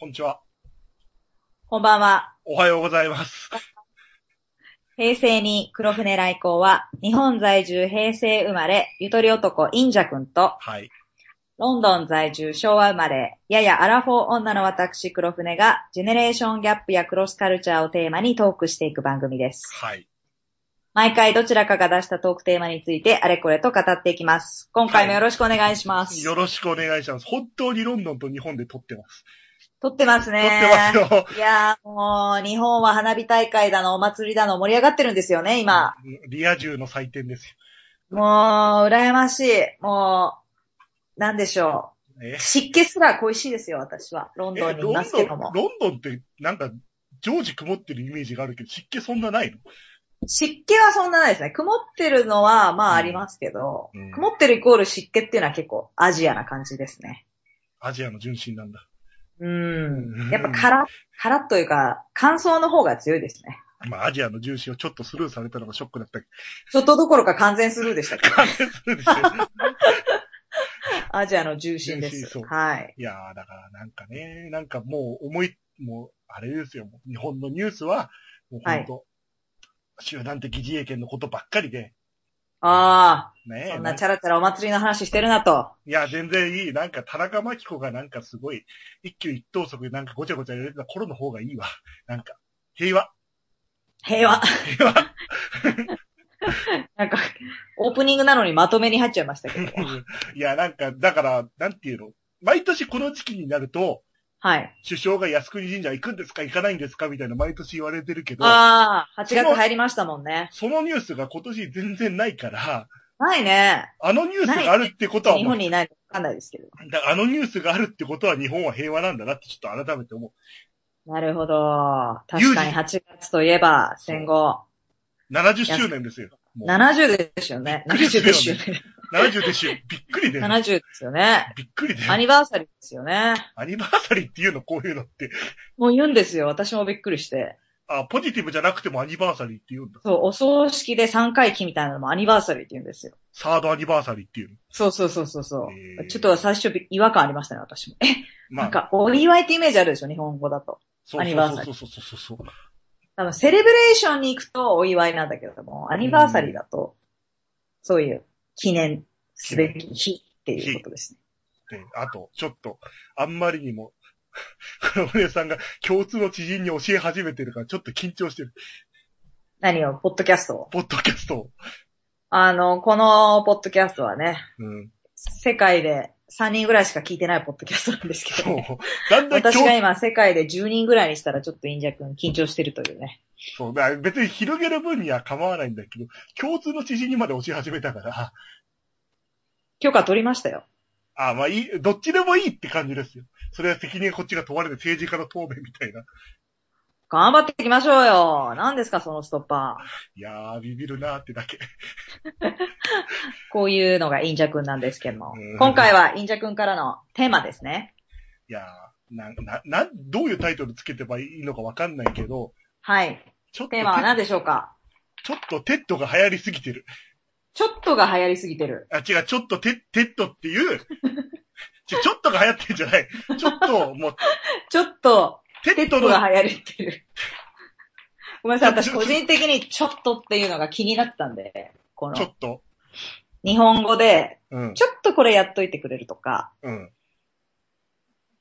こんにちは。こんばんは。おはようございます。平成に黒船来航は、日本在住平成生まれ、ゆとり男インジャ君と、はい。ロンドン在住昭和生まれ、ややアラフォー女の私黒船が、ジェネレーションギャップやクロスカルチャーをテーマにトークしていく番組です。はい。毎回どちらかが出したトークテーマについてあれこれと語っていきます。今回もよろしくお願いします。よろしくお願いします。本当にロンドンと日本で撮ってます。撮ってます撮ね。ってますよ。いやーもう、日本は花火大会だの、お祭りだの盛り上がってるんですよね、今。リア充の祭典ですもう、羨ましい。もう、なんでしょよ。う。え？湿気すら恋しいですよ、私は。ロンドンにいますけども。ロンドンってなんか常時曇ってるイメージがあるけど、湿気そんなないの？湿気はそんなないですね。曇ってるのは、まあありますけど、うん曇ってるイコール湿気っていうのは結構アジアな感じですね。アジアの純真なんだ。ううんん。やっぱカラッ、カラッというか、乾燥の方が強いですね。まあ、アジアの純真をちょっとスルーされたのがショックだったけちょっとどころか完全スルーでしたけ？ど。ど、関連するでしょ。アジアの重心です。そうはい。いやー、だからなんかね、なんかもう思い、もう、あれですよ、日本のニュースは、もう本当、集団的自衛権のことばっかりで、ああ、ねそんなチャラチャラお祭りの話してるなと。いや、全然いい。なんか、田中真紀子がなんかすごい、一挙一投足でなんかごちゃごちゃ入れてた頃の方がいいわ。なんか、平和。平和。平和。なんか、オープニングなのにまとめに入っちゃいましたけど。いや、なんか、だから、なんていうの？毎年この時期になると、はい。首相が靖国神社行くんですか？行かないんですか？みたいな毎年言われてるけど、ああ、8月入りましたもんね。そのニュースが今年全然ないから、ないね。あのニュースがあるってことは日もう本にいないのわかんないですけど。だあのニュースがあるってことは日本は平和なんだなってちょっと改めて思なるほど。確かに8月といえば戦後。う。70周年ですよ。もう70ですよね。びっくり70ですよねですよね。70ですよ。びっくりで。70ですよね。びっくりで。アニバーサリーですよね。アニバーサリーっていうの、こういうのって。もう言うんですよ。私もびっくりして。あ、ポジティブじゃなくてもアニバーサリーって言うんだ。そう、お葬式で3回忌みたいなのもアニバーサリーって言うんですよ。サードアニバーサリーっていうの。そうそうそうそうそう、へーちょっと最初び違和感ありましたね、私も。え、まなんか、お祝いってイメージあるでしょ、日本語だと。そうアニバーサリーそうそうそうそうそう。多分、セレブレーションに行くとお祝いなんだけれども、アニバーサリーだと、そういう記念すべき日っていうことですね。で、あと、ちょっと、あんまりにも、黒船さんが共通の知人に教え始めてるから、ちょっと緊張してる。何を、ポッドキャストを？ポッドキャストを。あの、このポッドキャストはね、うん。世界で3人ぐらいしか聞いてないポッドキャストなんですけそうど、。だんだん共私が今世界で10人ぐらいにしたらちょっとインジャ君緊張してるというね。そう。だから別に広げる分には構わないんだけど、共通の知人にまで教え始めたから、許可取りましたよ。あまあいい、どっちでもいいって感じですよ。それは責任がこっちが問われて政治家の答弁みたいな。頑張っていきましょうよ。何ですか、そのストッパー。いやー、ビビるなーってだけ。こういうのがインジャ君なんですけどもうん。今回はインジャ君からのテーマですね。いやー、な、な、な、どういうタイトルつけてばいいのかわかんないけど、はい。ちょっとテーマは何でしょうか？ちょっと TED が流行りすぎてる。ちょっとが流行りすぎてる。あ、違う、ちょっとテ TED っていう、ちょちょっとが流行ってんじゃない。ちょっと、もう、ちょっと、テッドテッドの、が流行ってる。ごめんなさい、私個人的にちょっとっていうのが気になったんで、このちょっと、日本語で、うん、ちょっとこれやっといてくれるとか、うん、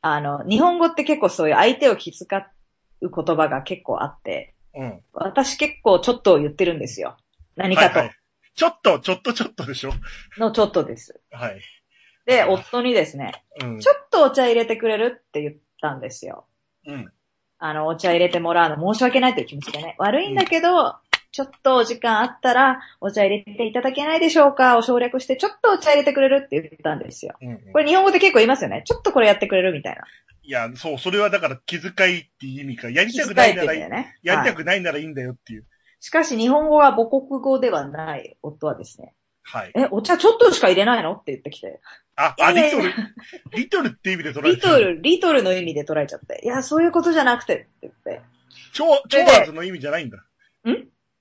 あの、日本語って結構そういう相手を気遣う言葉が結構あって、うん。私結構ちょっとを言ってるんですよ。何かとはいはい。ちょっと、ちょっとちょっとでしょ？のちょっとです。はい。で、夫にですね、うん。ちょっとお茶入れてくれるって言ったんですよ。うん。あの、お茶入れてもらうの申し訳ないという気持ちでね。悪いんだけど、ちょっとお時間あったら、お茶入れていただけないでしょうかを省略して、ちょっとお茶入れてくれるって言ったんですよ。うんうんこれ日本語で結構言いますよね。ちょっとこれやってくれるみたいな。いや、そう、それはだから気遣いっていう意味か、やりたくないいならいいね。やりたはいくないならいいんだよっていう。しかし日本語が母国語ではない夫はですね、はい。え、お茶ちょっとしか入れないのって言ってきて。あ、あ、リトル、リトルって意味で捉えてリトル、リトルの意味で捉えちゃって。いや、そういうことじゃなくてって言って。チョ、チョアーズの意味じゃないんだ。ん？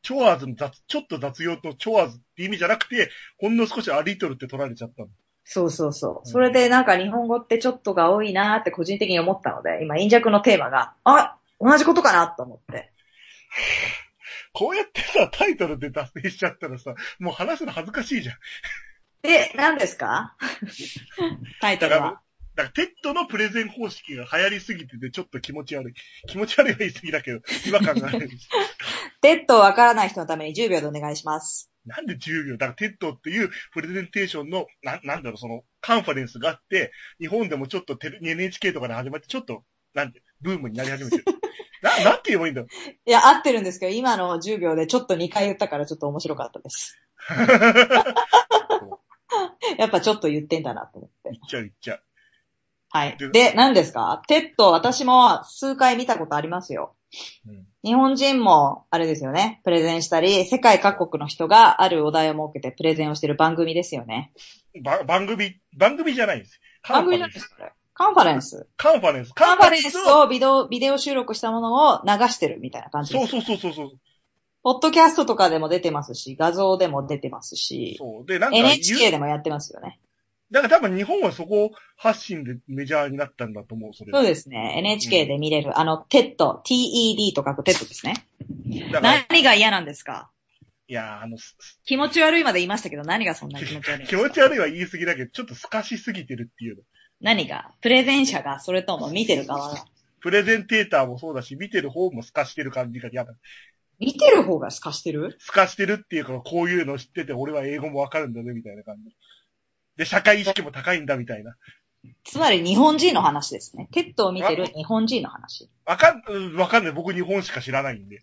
チョアーズの雑、ちょっと雑用とチョアーズって意味じゃなくて、ほんの少しあ、リトルって取られちゃったの。そうそうそうう。んそれでなんか日本語ってちょっとが多いなーって個人的に思ったので、今、陰弱のテーマが、あ同じことかなと思って。こうやってさ、タイトルで脱線しちゃったらさ、もう話すの恥ずかしいじゃん。で、何ですか？タイトルは。だから、 TED のプレゼン方式が流行りすぎててちょっと気持ち悪い。気持ち悪いは言い過ぎだけど、違和感がある。TED わからない人のために10秒でお願いします。なんで10秒？だから TED っていうプレゼンテーションの、ななんだろう、その、カンファレンスがあって、日本でもちょっとテレ NHK とかで始まって、ちょっと、なんて、ブームになり始めてる。な、なんて言えばいいんだろ？いや、合ってるんですけど、今の10秒でちょっと2回言ったからちょっと面白かったです。やっぱちょっと言ってんだなと思って。言っちゃう言っちゃう。はいで。で、何ですか？ TED、私も数回見たことありますよ。うん日本人も、あれですよね、プレゼンしたり、世界各国の人があるお題を設けてプレゼンをしてる番組ですよね。ば番組、番組じゃないんです。カ番組。なんですかこれカンファレンス。カンファレンス。カンファレンスををビデオ、ビデオ収録したものを流してるみたいな感じ。そうそうそうそうそう。ポッドキャストとかでも出てますし、画像でも出てますし、そう。で、なんか、NHK でもやってますよね。だから多分日本はそこ発信でメジャーになったんだと思う、それ。そうですね。NHK で見れる、あの、 TED、TED と書く TED ですね。何が嫌なんですか？や、あの、気持ち悪いまで言いましたけど、何がそんな気持ち悪い 気持ち悪いは言い過ぎだけど、ちょっと透かしすぎてるっていうの。何が？プレゼン者が、それとも見てる側が。プレゼンテーターもそうだし、見てる方も透かしてる感じが嫌だ。見てる方が透かしてる？透かしてるっていうか、こういうの知ってて、俺は英語もわかるんだね、みたいな感じ。で、社会意識も高いんだ、みたいな。つまり日本人の話ですね。 TED を見てる日本人の話。わかん、うんわかんない。僕日本しか知らないんで。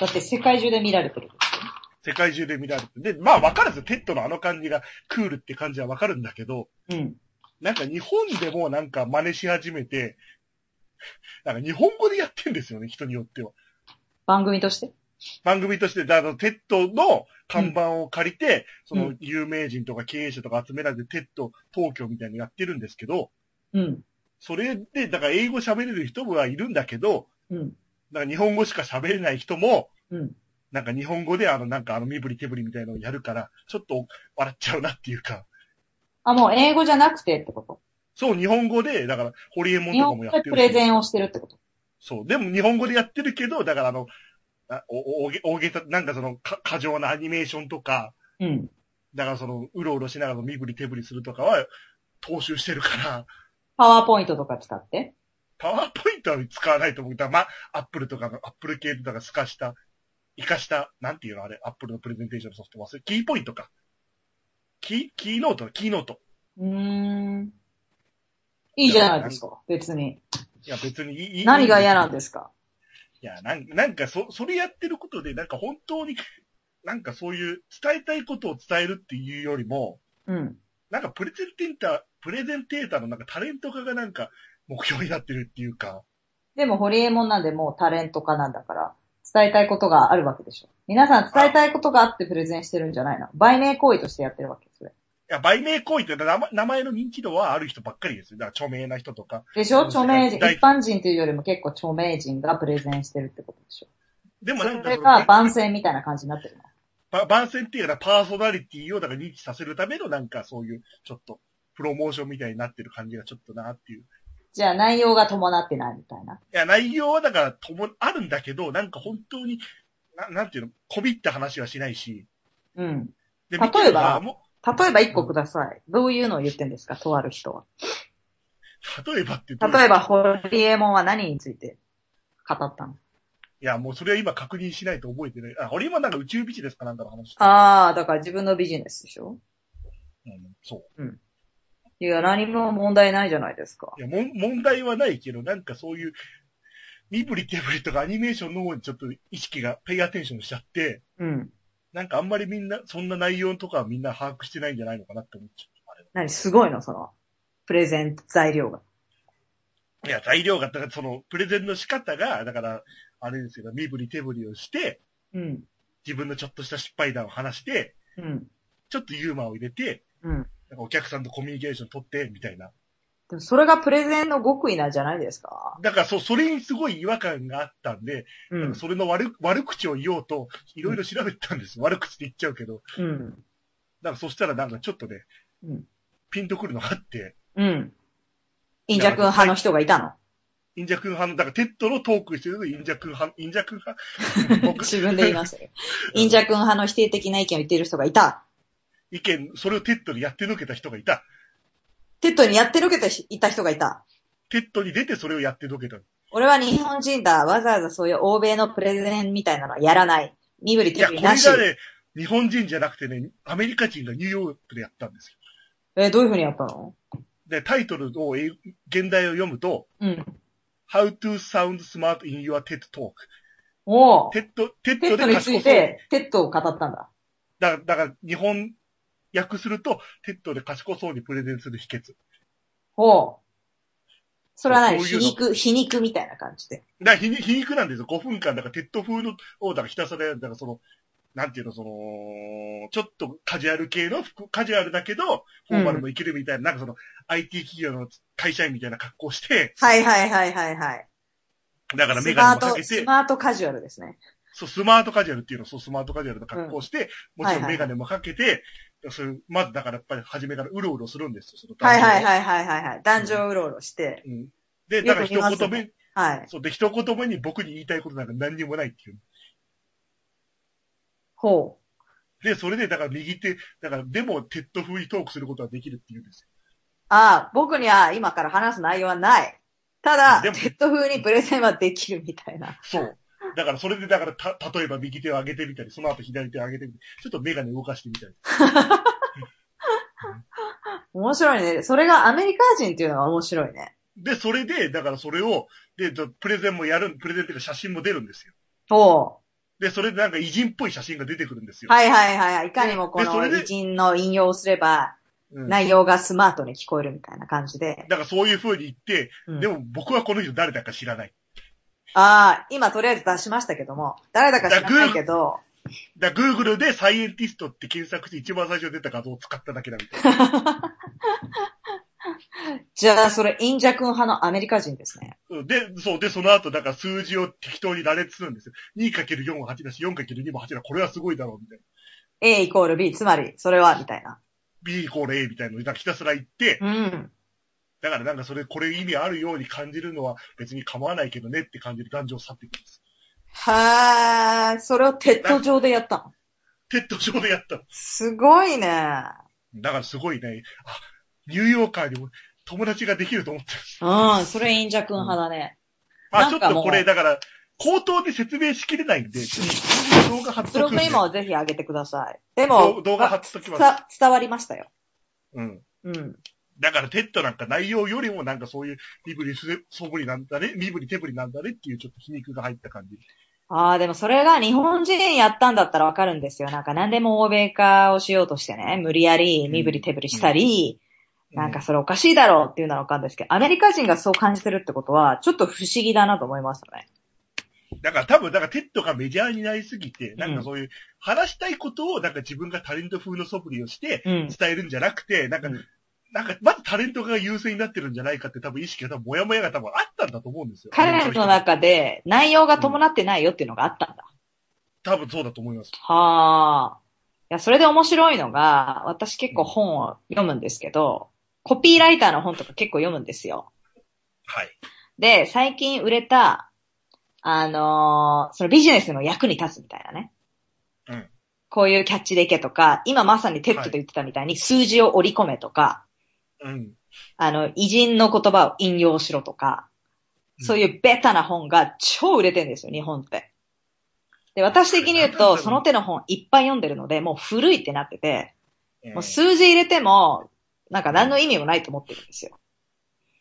だって世界中で見られてるんですよ。世界中で見られて。で、まあわかるんですよ。 TED のあの感じがクールって感じはわかるんだけど、うん。なんか日本でもなんか真似し始めて、なんか日本語でやってんですよね、人によっては。番組として？番組として、あの、 TEDの看板を借りて、そうのん有名人とか経営者とか集められて、テッド東京みたいにやってるんですけど、うん。それで、だから英語喋れる人はいるんだけど、うん。なんか日本語しか喋れない人も、うん。なんか日本語であの、なんかあの身振り手振りみたいなのをやるから、ちょっと笑っちゃうなっていうか、あ、もう英語じゃなくてってこと？そう、日本語で、だから、ホリエモン日とかもやってるしレゼンをしてるってこと？そう。でも日本語でやってるけど、だからあの、あお、おげ、大げさ、なんかその、か、過剰なアニメーションとか、うん。だからその、うろうろしながら身振り手振りするとかは、踏襲してるから、パワーポイントとか使って？パワーポイントは使わないと思う。だからまあ、アップルとかの、アップル系とか透かした、活かした、なんていうのあれ、アップルのプレゼンテーションのソフト忘れ、キーポイントか。キー、 Keynote、Keynote。うーん。いいじゃないですか。別に。いや、別にいい。何が嫌なんすですか？いや、なんなんか、そ、それやってることで、なんか本当に、なんかそういう、伝えたいことを伝えるっていうよりも、うん。なんかプレゼンテーター、プレゼンテーターのなんかタレント化がなんか目標になってるっていうか、でも、ホリエモンなんでもうタレント化なんだから、伝えたいことがあるわけでしょ。皆さん伝えたいことがあってプレゼンしてるんじゃないの？売名行為としてやってるわけですよ。いや、売名行為って名前の認知度はある人ばっかりですよ。だから著名な人とか。でしょ？著名人、大一般人というよりも結構著名人がプレゼンしてるってことでしょ。でもそなんかそのれが番宣みたいな感じになってるの？ば番宣っていうのはパーソナリティをだから認知させるためのなんかそういう、ちょっと、プロモーションみたいになってる感じがちょっとなっていう。じゃあ内容が伴ってないみたいな。いや、内容はだからとも、あるんだけど、なんか本当に、ななんていうの、こびった話はしないし。うん。で例えば例えば一個ください。どういうのを言ってんですか？とある人は。例えばってどういう例えば、ホリエモンは何について語ったの？いや、もうそれは今確認しないと覚えてない。あ、俺今なんか宇宙ビジネスかなんかの話。ああ、だから自分のビジネスでしょ？うん、そう。いや、何も問題ないじゃないですか。いや、もん、問題はないけど、なんかそういう、身振り手振りとかアニメーションの方にちょっと意識が、ペイアテンションしちゃって、うん。なんかあんまりみんな、そんな内容とかはみんな把握してないんじゃないのかなって思っちゃう。あれ何すごいのその、プレゼン材料が。いや、材料が、だからその、プレゼンの仕方が、だから、あれですよ、身振り手振りをして、うん。自分のちょっとした失敗談を話して、うん。ちょっとユーモアを入れて、うん。なんかお客さんとコミュニケーション取って、みたいな。でもそれがプレゼンの極意なんじゃないですか？だから、そう、それにすごい違和感があったんで、うん。それの悪、悪口を言おうと、いろいろ調べてたんです。悪口って言っちゃうけど。うん。なんかそしたらなんかちょっとね、うん。ピンとくるのがあって、うん。インジャ君派の人がいたの？インジャ君派の、だから TEDのトークしてるとインジャ君派、インジャ君派、僕 自分で言いましたよ。インジャ君派の否定的な意見を言っている人がいた。意見、それを TEDにやってのけた人がいた。 TEDにやってのけていた人がいた。 TEDに出てそれをやってのけた。俺は日本人だ。わざわざそういう欧米のプレゼンみたいなのはやらない。身振り手振りなし。がね、日本人じゃなくてね、アメリカ人がニューヨークでやったんですよ。え、どういう風にやったの？で、タイトルを英原題を読むと、うん。How to sound smart in your TED talk. おー。 TED、テッド、テッテッドにつドで賢そう。いて、 TEDを語ったんだ。だだから、日本訳すると、 TEDで賢そうにプレゼンする秘訣。ほう。それは何皮肉、皮肉みたいな感じで。だ皮肉、皮肉なんですよ。5分間、だから TED風の、を、だからひたすらやる。だからその、なんていうの、その、ちょっとカジュアル系の服、カジュアルだけど、フォーマルもいけるみたいな、なんかその、IT 企業の会社員みたいな格好して、はいはいはいはいはい。だからメガネもかけてス、マートカジュアルですね。そう、スマートカジュアルっていうの、そう、スマートカジュアルの格好をして、もちろはいはいんメガネもかけて、そういう、まずだからやっぱり初めからうろうろするんですよ、そのはいはいい。はいはいはいはい。男女うろうろして。うん。で、だから一言ね目、はい。そう、で、一言目に僕に言いたいことなんか何にもないっていう。ほで、それで、だから右手、だから、でも、 TED風にトークすることはできるっていうんですよ。う。ああ、僕には今から話す内容はない。ただ、 TED風にプレゼンはできるみたいな。そう。だから、それで、だから、た、例えば右手を上げてみたり、その後左手を上げてみたり、ちょっとメガネ動かしてみたり。面白いね。それがアメリカ人っていうのが面白いね。で、それで、だからそれを、で、どプレゼンもやる、プレゼンっていうか写真も出るんですよ。ほで、それでなんか偉人っぽい写真が出てくるんですよ。う。はいはいはいはい。いかにもこの偉人の引用をすれば、うん、内容がスマートに聞こえるみたいな感じで。だからそういう風に言って、うんでも僕はこの人誰だか知らない。ああ、今とりあえず出しましたけども、誰だか知らないけど、だから Google でサイエンティストって検索して一番最初に出た画像を使っただけだみたいな。じゃあそれ、インジャ君派のアメリカ人ですね。うんで、そう、で、その後、だから数字を適当に羅列するんですよ。2×4 は8だし、4×2 も8だ。これはすごいだろう、みたいな。A イコール B、つまり、それは、みたいな。B イコール A みたいなのをひたすら言って、うん。だからなんかそれ、これ意味あるように感じるのは別に構わないけどねって感じで壇上を去っていくんです。はー、それを TED上でやったの？ TED上でやったの。すごいね。だからすごいね、あ、ニューヨーカーにも友達ができると思ってる。うん、それインジャ君派だね。まあなんかもうちょっとこれ、だから、口頭で説明しきれないんで、動画貼っブログとくんでにもぜひ上げてください。でも動、動画貼っときます。伝伝わりましたよ。うん。うん。だから TEDなんか内容よりもなんかそういう身振りそぶりなんだね、身振り手振りなんだねっていうちょっと皮肉が入った感じ。ああ、でもそれが日本人やったんだったらわかるんですよ。なんか何でも欧米化をしようとしてね、無理やり身振り手振りしたり、なんかそれおかしいだろうっていうのはわかるんですけど、アメリカ人がそう感じてるってことは、ちょっと不思議だなと思いますよね。だから多分、だから TEDがメジャーになりすぎて、なんかそういう話したいことをなんか自分がタレント風の素振りをしてうん。伝えるんじゃなくて、なんか、うんなんかまずタレントが優勢になってるんじゃないかって多分意識が多分もやもやが多分あったんだと思うんですよ。彼の中で内容が伴ってないよっていうのがあったんだ。多分そうだと思います。はあ。いや、それで面白いのが、私結構本を読むんですけど、コピーライターの本とか結構読むんですよ。はい。で、最近売れた、あのーそのビジネスの役に立つみたいなね。うん。こういうキャッチでいけとか、今まさに TEDで言ってたみたいに数字を織り込めとか、うん。あの、偉人の言葉を引用しろとか、そういうベタな本が超売れてるんですよ、日本って。で、私的に言うと、その手の本いっぱい読んでるので、もう古いってなってて、うん。もう数字入れても、なんか何の意味もないと思ってるんですよ。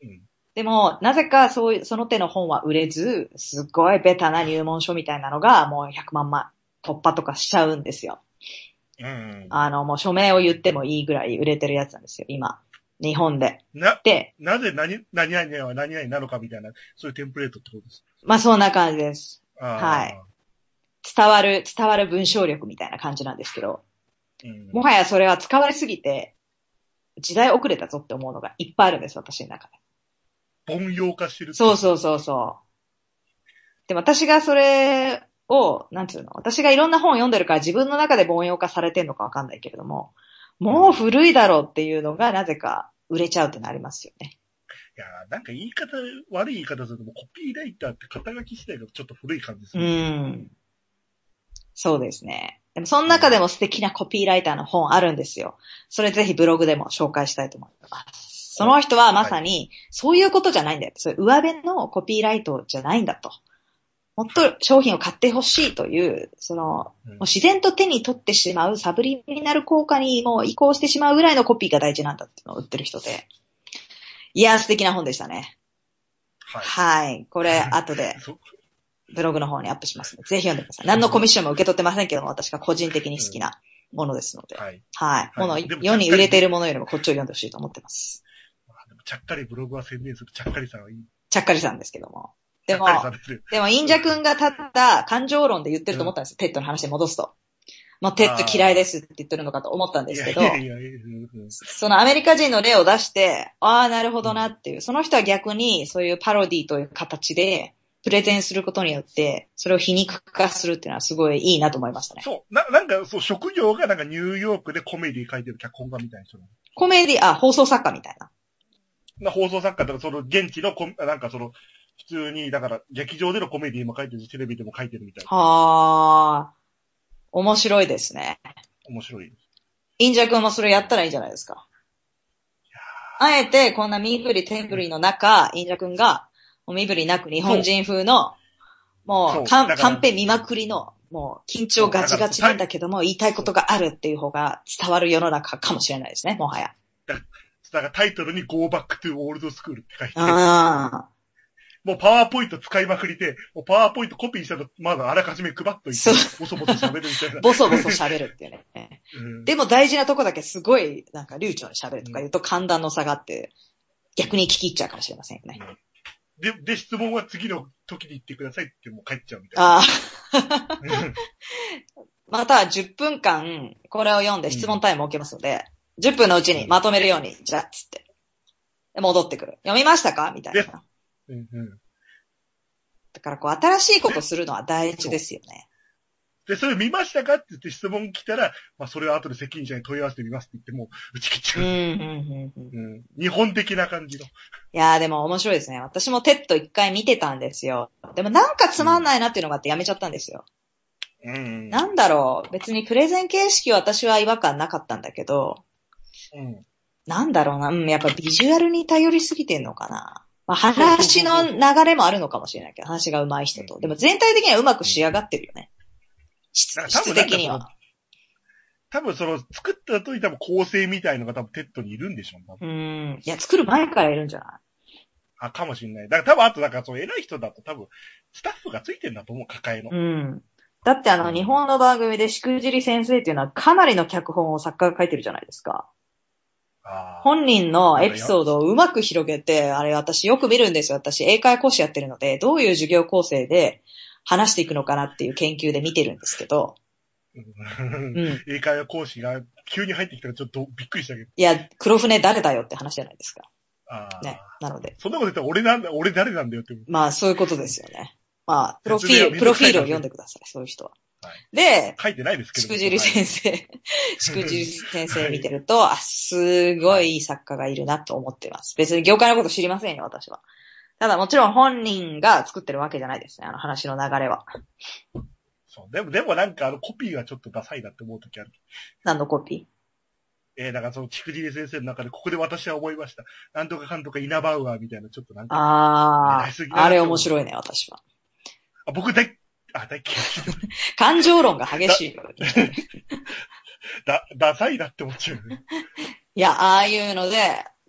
うんでも、なぜかそういう、その手の本は売れず、すっごいベタな入門書みたいなのが、もう100万枚突破とかしちゃうんですよ。うん。あの、もう署名を言ってもいいぐらい売れてるやつなんですよ、今。日本で。な、で、なぜ何、何々は何々なのかみたいな、そういうテンプレートってことです。まあそんな感じです。はい。伝わる、伝わる文章力みたいな感じなんですけど、うん。もはやそれは使われすぎて、時代遅れたぞって思うのがいっぱいあるんです、私の中で。凡庸化してる。そうそうそうそう。で、私がそれを、なんつうの、私がいろんな本を読んでるから自分の中で凡庸化されてんのかわかんないけれども、もう古いだろうっていうのがなぜか売れちゃうってなりますよね。いやーなんか言い方、悪い言い方すると、コピーライターって肩書き自体がちょっと古い感じすうる。ん。そうですね。でもその中でも素敵なコピーライターの本あるんですよ。それぜひブログでも紹介したいと思います。その人はまさに、そういうことじゃないんだよ。そういう上辺のコピーライトじゃないんだと。もっと商品を買ってほしいという、その、うんもう自然と手に取ってしまうサブリミナル効果にもう移行してしまうぐらいのコピーが大事なんだっていうのを売ってる人で。いやー、素敵な本でしたね。はい。はい。これ、後でそブログの方にアップしますので、ぜひ読んでください。何のコミッションも受け取ってませんけども、私が個人的に好きなものですので。はい。はい。もの、はいでも世に売れているものよりもこっちを読んでほしいと思ってます。でもちゃっかりブログは宣伝するちゃっかりさんはいい。ちゃっかりさんですけども。でもでも、インジャ君がただ感情論で言ってると思ったんですよ。 TEDの話に戻すと。もう TED嫌いですって言ってるのかと思ったんですけどそのアメリカ人の例を出して、ああ、なるほどなっていう、その人は逆にそういうパロディという形で、プレゼンすることによって、それを皮肉化するっていうのはすごいいいなと思いましたね。そう。な、なんか、そう、職業がなんかニューヨークでコメディ書いてる脚本家みたいな人コメディ、あ、放送作家みたいな。な放送作家とか、その現地のコメ、なんかその、普通に、だから、劇場でのコメディも書いてるし、テレビでも書いてるみたいな。はあ、面白いですね。面白い。インジャ君もそれやったらいいんじゃないですか。あえて、こんな身振り手振りの中、インジャ君が、身振りなく日本人風の、もそうう、カンペ見まくりの、もう、緊張ガチガチなんだけども、言いたいことがあるっていう方が伝わる世の中かもしれないですね、もはや。だからタイトルに Go Back to Old School って書いて、あもうパワーポイント使いまくりで、もうパワーポイントコピーしたの、まだあらかじめ配っといてボソボソ喋るみたいなあ、。ボソボソ喋るっていうね。うんでも大事なとこだけすごい、なんか流暢に喋るとか言うと寒暖の差があって、逆に聞き入っちゃうかもしれませんよね。で、で、質問は次の時に言ってくださいってもう帰っちゃうみたいな。ああ。または10分間、これを読んで質問タイムを設けますので、10分のうちにまとめるように、じゃあ、つって。で戻ってくる。読みましたか？みたいな。でうんうんだからこう、新しいことするのは大事ですよね。で、それ見ましたかって言って質問来たら、まあ、それは後で責任者に問い合わせてみますって言ってもう、打ち切っちゃう。うん、うん、うん。うんうん。日本的な感じの。いやーでも面白いですね。私も TED一回見てたんですよ。でもなんかつまんないなっていうのがあってやめちゃったんですよ。うん。なんだろう。別にプレゼン形式は私は違和感なかったんだけど、うん。なんだろうな。うん、やっぱビジュアルに頼りすぎてんのかな。まあ、話の流れもあるのかもしれないけど、話が上手い人と。でも全体的にはうまく仕上がってるよね。質質的には。多分その、作った後に多分構成みたいのが多分 TEDにいるんでしょう、多分うん。いや、作る前からいるんじゃない？あ、かもしれない。だから多分あと、だからその偉い人だと多分、スタッフがついてんだと思う、抱えの。うん。だってあの、日本の番組でしくじり先生っていうのはかなりの脚本を作家が書いてるじゃないですか。本人のエピソードをうまく広げて、あれ私よく見るんですよ。私英会話講師やってるので、どういう授業構成で話していくのかなっていう研究で見てるんですけど。英会話講師が急に入ってきたらちょっとびっくりしたけど。いや、黒船誰だよって話じゃないですか。ああ。ね。なので。そんなこと言ったら俺なんだ、俺誰なんだよって。まあ、そういうことですよね。まあ、プロフィール、プロフィールを読んでください、そういう人は。はいで、書いてないですけど。しくじり先生、しくじり先生見てると、あ、すごいいい作家がいるなと思ってます。別に業界のこと知りませんよ、私は。ただもちろん本人が作ってるわけじゃないですね、あの話の流れは。そう。でも、でもなんかあのコピーがちょっとダサいなって思うときある。何のコピえー、だからその、ちくじり先生の中で、ここで私は思いました。なんとかかんとかイナバウアーみたいな、ちょっとなんーか、ああ、あれ面白いね、私は。あ僕大、あ、大嫌い。感情論が激しいよ。だ、ダサいなって思っちゃう。いや、ああいうので、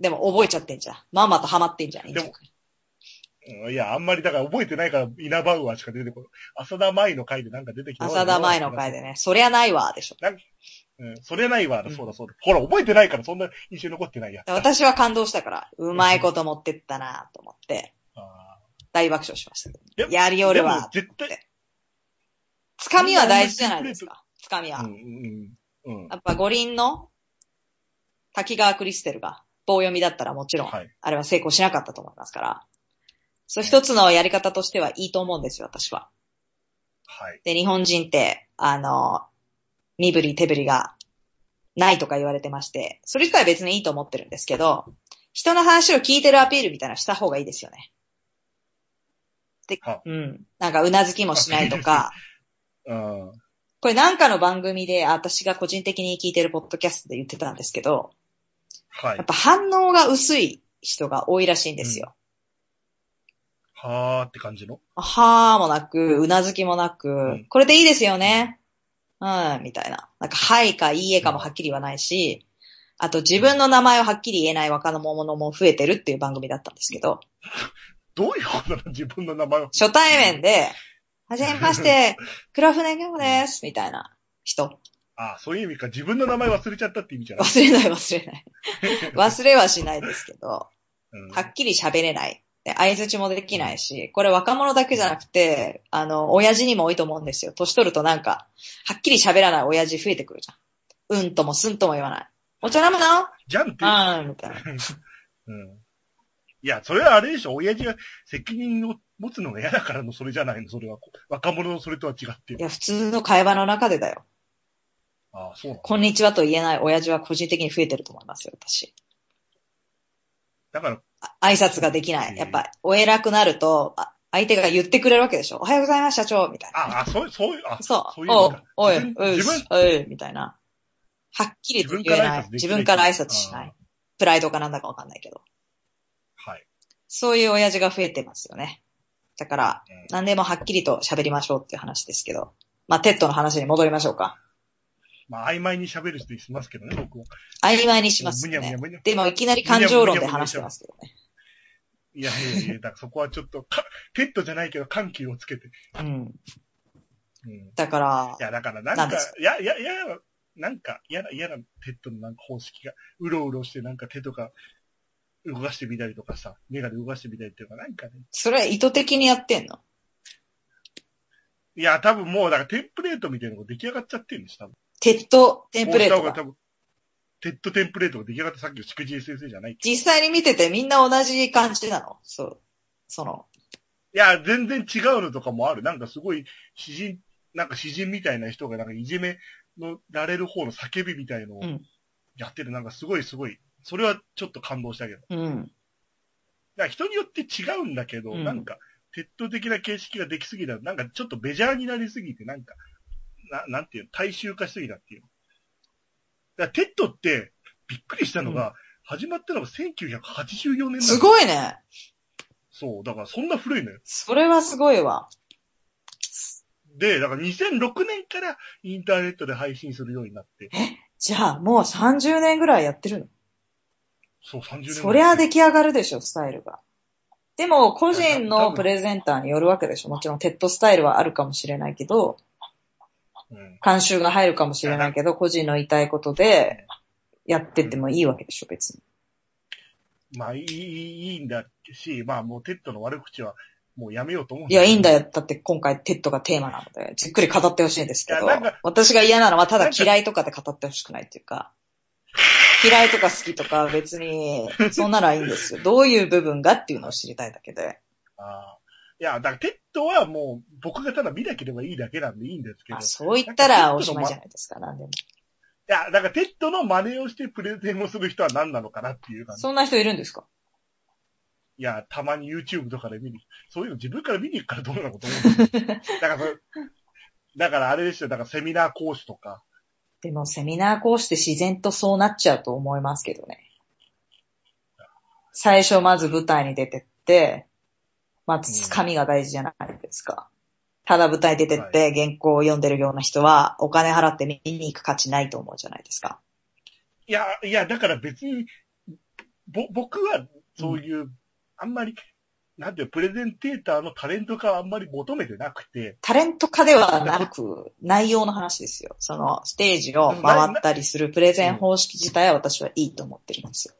でも覚えちゃってんじゃん。まんまとハマってんじゃん。でもうんいや、あんまりだから覚えてないから、イナバウアーしか出てこない。浅田舞の回でなんか出てきた。浅田前の回で。ね、そりゃないわ、でしょ。うん、それないわ、そうだそうだ。ほら、覚えてないからそんな印象に残ってないや。私は感動したから、うまいこと持ってったなと思って、あ大爆笑しましたやりーでもおるわ。絶対、つかみは大事じゃないですか。つかみはうん、。やっぱ五輪の滝川クリステルが棒読みだったらもちろん、はい。あれは成功しなかったと思いますから。そう一つのやり方としてはいいと思うんですよ、私は。はい。で、日本人って、あの、身振り手振りがないとか言われてまして、それ自体は別にいいと思ってるんですけど、人の話を聞いてるアピールみたいなのした方がいいですよね。では、うん。なんか、うなずきもしないとか、うん。これなんかの番組で、あ私が個人的に聞いてるポッドキャストで言ってたんですけど、はいやっ。ぱ反応が薄い人が多いらしいんですよ。はーって感じの？はーもなく、うなずきもなく、んこれでいいですよね。うん、みたいな。なんか、はいかいいえかもはっきり言わないし、あと自分の名前をはっきり言えない若者も増えてるっていう番組だったんですけど、どういうことなの？自分の名前を。初対面で、はじめまして、黒船ゲムです、みたいな人。ああ、そういう意味か。自分の名前忘れちゃったって意味じゃない。忘れない忘れない。忘れはしないですけど、うんはっきり喋れない。で、相槌もできないし、これ若者だけじゃなくて、あの、親父にも多いと思うんですよ。年取るとなんか、はっきり喋らない親父増えてくるじゃん。うんともすんとも言わない。お茶飲むの？じゃんって。うん、みたいな。うん。いや、それはあれでしょ。親父が責任を持つのが嫌だからのそれじゃないの。それは。若者のそれとは違ってい。や、普通の会話の中でだよ。ああ、そうなの。こんにちはと言えない親父は個人的に増えてると思いますよ、私。だから、あ挨拶ができない。うんやっぱ、お偉くなると、あ相手が言ってくれるわけでしょ。おはようございます、社長みたいな。ああ、そう、そういう、あ、そう。そういうおうおい、おい、自分おい、みたいな。はっきりと言えない。自自分分からら挨拶できない拶しない。プライドかなんだかわかんないけど。はい。そういう親父が増えてますよね。だから、うん何でもはっきりと喋りましょうっていう話ですけど。まあ、 TEDの話に戻りましょうか。まあ、曖昧に喋る人いますけどね、僕は。曖昧にしますね。でも、いきなり感情論で話してますけどね。いやいやいや、だからそこはちょっと、か、 TEDじゃないけど緩急をつけて。うん。うん。いだから、や、だからなんかいや、いや、いや、なんか、嫌な、嫌な TEDのなんか方式が、うろうろしてなんか手とか動かしてみたりとかさ、目が動かしてみたりっていうか、なんかね。それは意図的にやってんの？いや、多分もう、だからテンプレートみたいなのが出来上がっちゃってるんです、多分。 TEDテンプレートが？多分、 TEDテンプレートが出来上がってさっきのしくじり先生じゃない。実際に見ててみんな同じ感じなの？そう。その、いや、全然違うのとかもある。なんかすごい、詩人、なんか詩人みたいな人がなんかいじめのられる方の叫びみたいのをうんやってる。なんかすごいすごい。それはちょっと感動したけど。うん。ら人によって違うんだけど、うんなんか、 TED的な形式ができすぎた。なんかちょっとメジャーになりすぎて、なんか、ななんていうの、大衆化しすぎたっていうの。だ TEDって、びっくりしたのが、始まったのが1984年すごいね。そう、だからそんな古いのよ。それはすごいわ。で、だから2006年からインターネットで配信するようになって、じゃあ、もう30年ぐらいやってるの？そう、30年そりゃ出来上がるでしょ、スタイルが。でも、個人のプレゼンターによるわけでしょ。もちろん、テッドスタイルはあるかもしれないけど、うん。監修が入るかもしれないけど、個人の言いたいことで、やってってもいいわけでしょ、別に。まあ、いい、いいんだし、まあもう TEDの悪口はもうやめようと思うんいや、いいんだよ。よ。だって今回 TEDがテーマなので、じっくり語ってほしいんですけど私が嫌なのはただ嫌いとかで語ってほしくないっていうか、嫌いとか好きとか別に、そんならいいんですよ。どういう部分がっていうのを知りたいだけで。ああいや、だから TEDはもう僕がただ見なければいいだけなんでいいんですけど。あ、いそう言ったらおしまいじゃないですか、なんでも。や、だから TEDの真似をしてプレゼンをする人は何なのかなっていう感じ。そんな人いるんですか？いや、たまに YouTube とかで見に、そういうの自分から見に行くからどうなのかと思うんですよ だからだからあれですよ、だからセミナー講師とか、でもセミナー講師って自然とそうなっちゃうと思いますけどね。最初まず舞台に出てって、まずつかみが大事じゃないですか。ただ舞台出てって原稿を読んでるような人はお金払って見に行く価値ないと思うじゃないですか。いや、いや、だから別に、ぼ、僕はそういう、あんまり、なんていうのプレゼンテーターのタレント化はあんまり求めてなくて、タレント化ではなく、内容の話ですよ。そのステージを回ったりするプレゼン方式自体は私はいいと思ってるんですよ。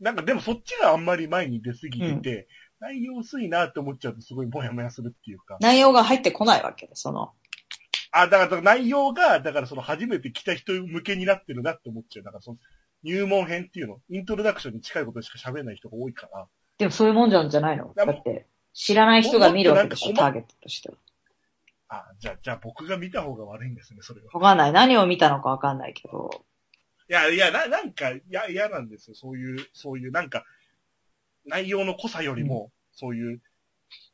なんかでもそっちがあんまり前に出すぎてて、内容薄いなって思っちゃうとすごいモヤモヤするっていうか。内容が入ってこないわけで、その、あ、だから内容が、だからその初めて来た人向けになってるなって思っちゃう。だからその入門編っていうの、イントロダクションに近いことしか喋れない人が多いから。でもそういうもんじゃんじゃないの？だって、知らない人が見るわけでしょ、もっとなんかターゲットとしては。あ、じゃあ、じゃあ僕が見た方が悪いんですね、それは。わかんない。何を見たのかわかんないけど。いや、いや、な、なんか、いや、嫌なんですよ。そういう、そういう、なんか、内容の濃さよりも、そういう、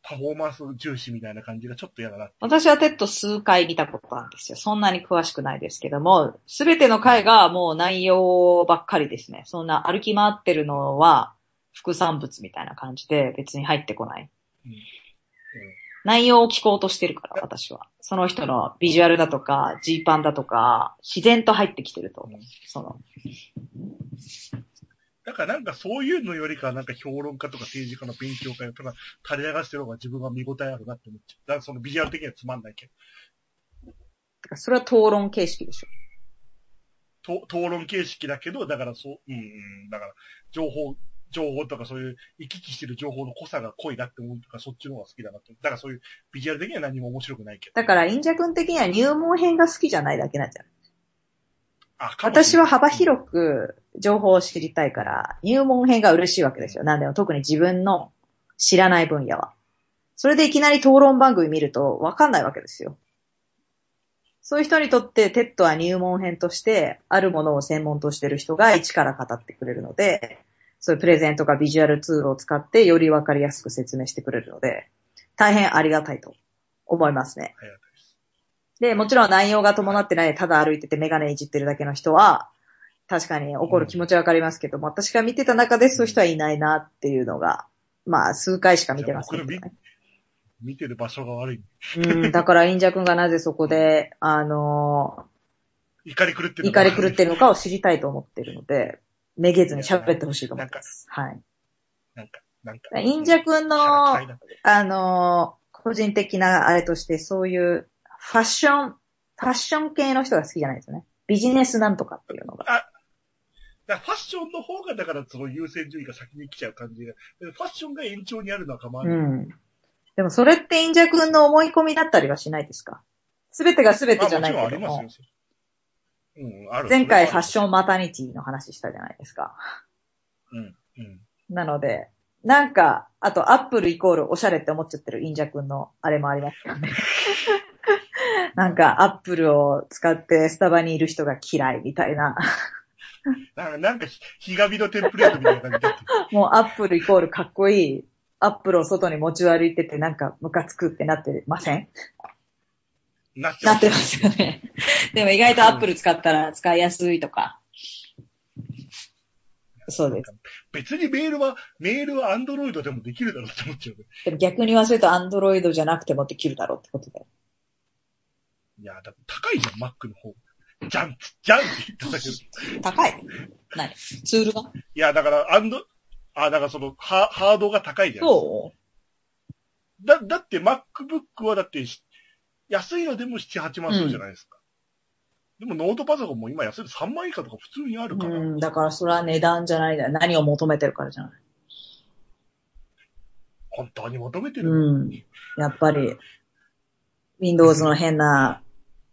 パフォーマンス重視みたいな感じがちょっと嫌だな。私は TED数回見たことあるんですよ。そんなに詳しくないですけども、すべての回がもう内容ばっかりですね。そんな歩き回ってるのは副産物みたいな感じで別に入ってこない。うん内容を聞こうとしてるから、私は。その人のビジュアルだとか、ジーパンだとか、自然と入ってきてると思う。その、だからなんかそういうのよりか、なんか評論家とか政治家の勉強会とか垂れ流してる方が自分は見応えあるなって思っちゃう。だからそのビジュアル的にはつまんないけてかそれは討論形式でしょ。ど、と討論形式だけど、だからそう、うん、うん、だから、情報、情報とかそういう行き来してる情報の濃さが濃いなって思うとか、そっちの方が好きだなって。だからそういうビジュアル的には何も面白くないけど。だから、インジャ君的には入門編が好きじゃないだけなんじゃない？あ、私は幅広く情報を知りたいから、入門編が嬉しいわけですよ。なんでも特に自分の知らない分野は。それでいきなり討論番組見るとわかんないわけですよ。そういう人にとって TEDは入門編として、あるものを専門としてる人が一から語ってくれるので、そういうプレゼンとかビジュアルツールを使ってよりわかりやすく説明してくれるので、大変ありがたいと思いますね。でもちろん内容が伴ってないでただ歩いててメガネいじってるだけの人は、確かに怒る気持ちはわかりますけども、私が見てた中でそういう人はいないなっていうのが、まあ、数回しか見てませんけどね。見てる場所が悪い。うん、だから、インジャ君がなぜそこで、あの怒り狂ってー、る怒り狂ってるのかを知りたいと思ってるので、めげずに喋ってほしいと思います。はい。なんか、なんか。インジャ君のあのー、個人的なあれとして、そういうファッション、ファッション系の人が好きじゃないですよね。ビジネスなんとかっていうのが。だからファッションの方が、だからその優先順位が先に来ちゃう感じが。ファッションが延長にあるのは構わない。うん。でもそれってインジャ君の思い込みだったりはしないですか？すべてがすべてじゃないけどもまあもちろんあり。ますよ。うん、ある。前回ファッション。ンマタニティの話したじゃないですか。うん、うん。なので、なんか、あとアップルイコールおしゃれって思っちゃってるインジャ君のあれもありますよね。なんかアップルを使ってスタバにいる人が嫌いみたいな。なんか、なんか、ひがみのテンプレートみたいな感じで。もうアップルイコールかっこいい。アップルを外に持ち歩いててなんかムカつくってなってません？なっちゃう。なってますよね。でも意外とアップル使ったら使いやすいとか。そうです。別にメールは、メールはアンドロイドでもできるだろうって思っちゃうね。でも逆に言わせるとアンドロイドじゃなくてもできるだろうってことだよ。いや、だ高いじゃん、Mac の方。じゃん、じゃんって言ったんだけど。い高い何？ツールが？や、だから、アンド、あ、だからその、ハハードが高いじゃん。そうだ、だって MacBook はだってし、安いのでも7、8万するじゃないですか。でもノートパソコンも今安いの3万以下とか普通にあるから。うん、だからそれは値段じゃないんだよ。何を求めてるからじゃない。本当に求めてる、うん。やっぱり、Windows の変な、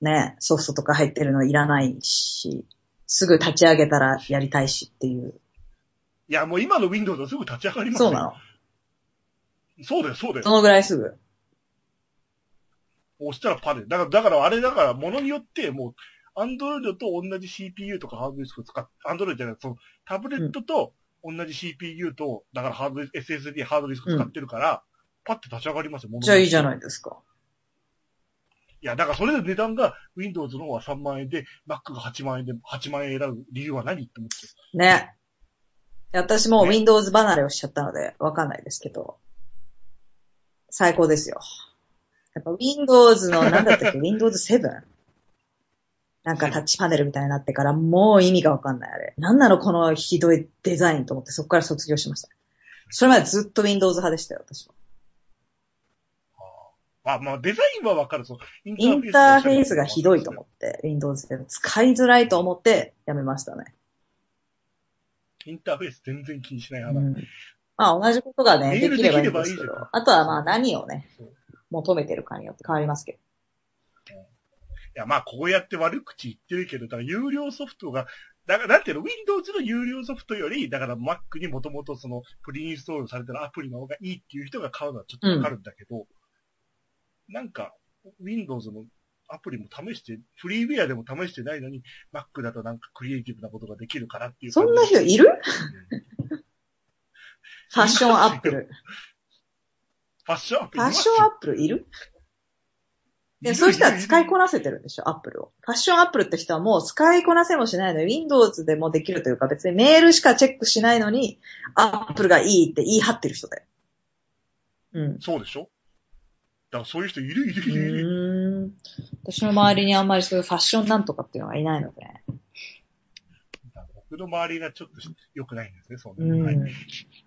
ね、ソフトとか入ってるのいらないし、すぐ立ち上げたらやりたいしっていう。いや、もう今の Windows はすぐ立ち上がりますよそうなの。そうだよ、そうだよそ。のぐらいすぐ。押したらパネル。だから、だからあれだから、ものによって、もう、アンドロイドと同じ CPU とかハードディスクを使っアンドロイドじゃない、その、タブレットと同じ CPU と、だからハード、SSD ハードディスク使ってるから、パッて立ち上がりますよ、ものにじゃあいいじゃないですか。いや、だからそれで値段が Windows の方は3万円で、Mac が8万円で、8万円選ぶ理由は何って思って。ね。私もね Windows 離れをしちゃったので、わかんないですけど。最高ですよ。やっぱ Windows の、なんだったっけ ?Windows 7? なんかタッチパネルみたいになってから、もう意味がわかんないあれ。なんなのこのひどいデザインと思って、そこから卒業しました。それまでずっと Windows 派でしたよ、私は。あ、まあデザインはわかる。そうインターフェースがひどいと思って、Windows 7使いづらいと思ってやめましたね。インターフェース全然気にしないう派だ。ん。まあ同じことがね、できればいいんですけ。どあとはまあ何をね求めてるかによって変わりますけど。いや、まあ、こうやって悪口言ってるけど、だから有料ソフトが、だから、なんていうの、Windows の有料ソフトより、だから Mac にもともとその、プリインストールされてるアプリの方がいいっていう人が買うのはちょっとわかるんだけど、なんか、Windows のアプリも試して、フリーウェアでも試してないのに、Mac だとなんかクリエイティブなことができるからっていう。そんな人いる？うんファッションアップル。ファッションアップルファッションアップルいるいや、そういう人は使いこなせてるんでしょ、アップルを。ファッションアップルって人はもう使いこなせもしないのに、Windows でもできるというか、別にメールしかチェックしないのに、アップルがいいって言い張ってる人だよ。うん。そうでしょ？だからそういう人いるいるういるいん。私の周りにあんまりそういうファッションなんとかっていうのがいないので。僕の周りがちょっと良くないんですね、そんうなに。はいん。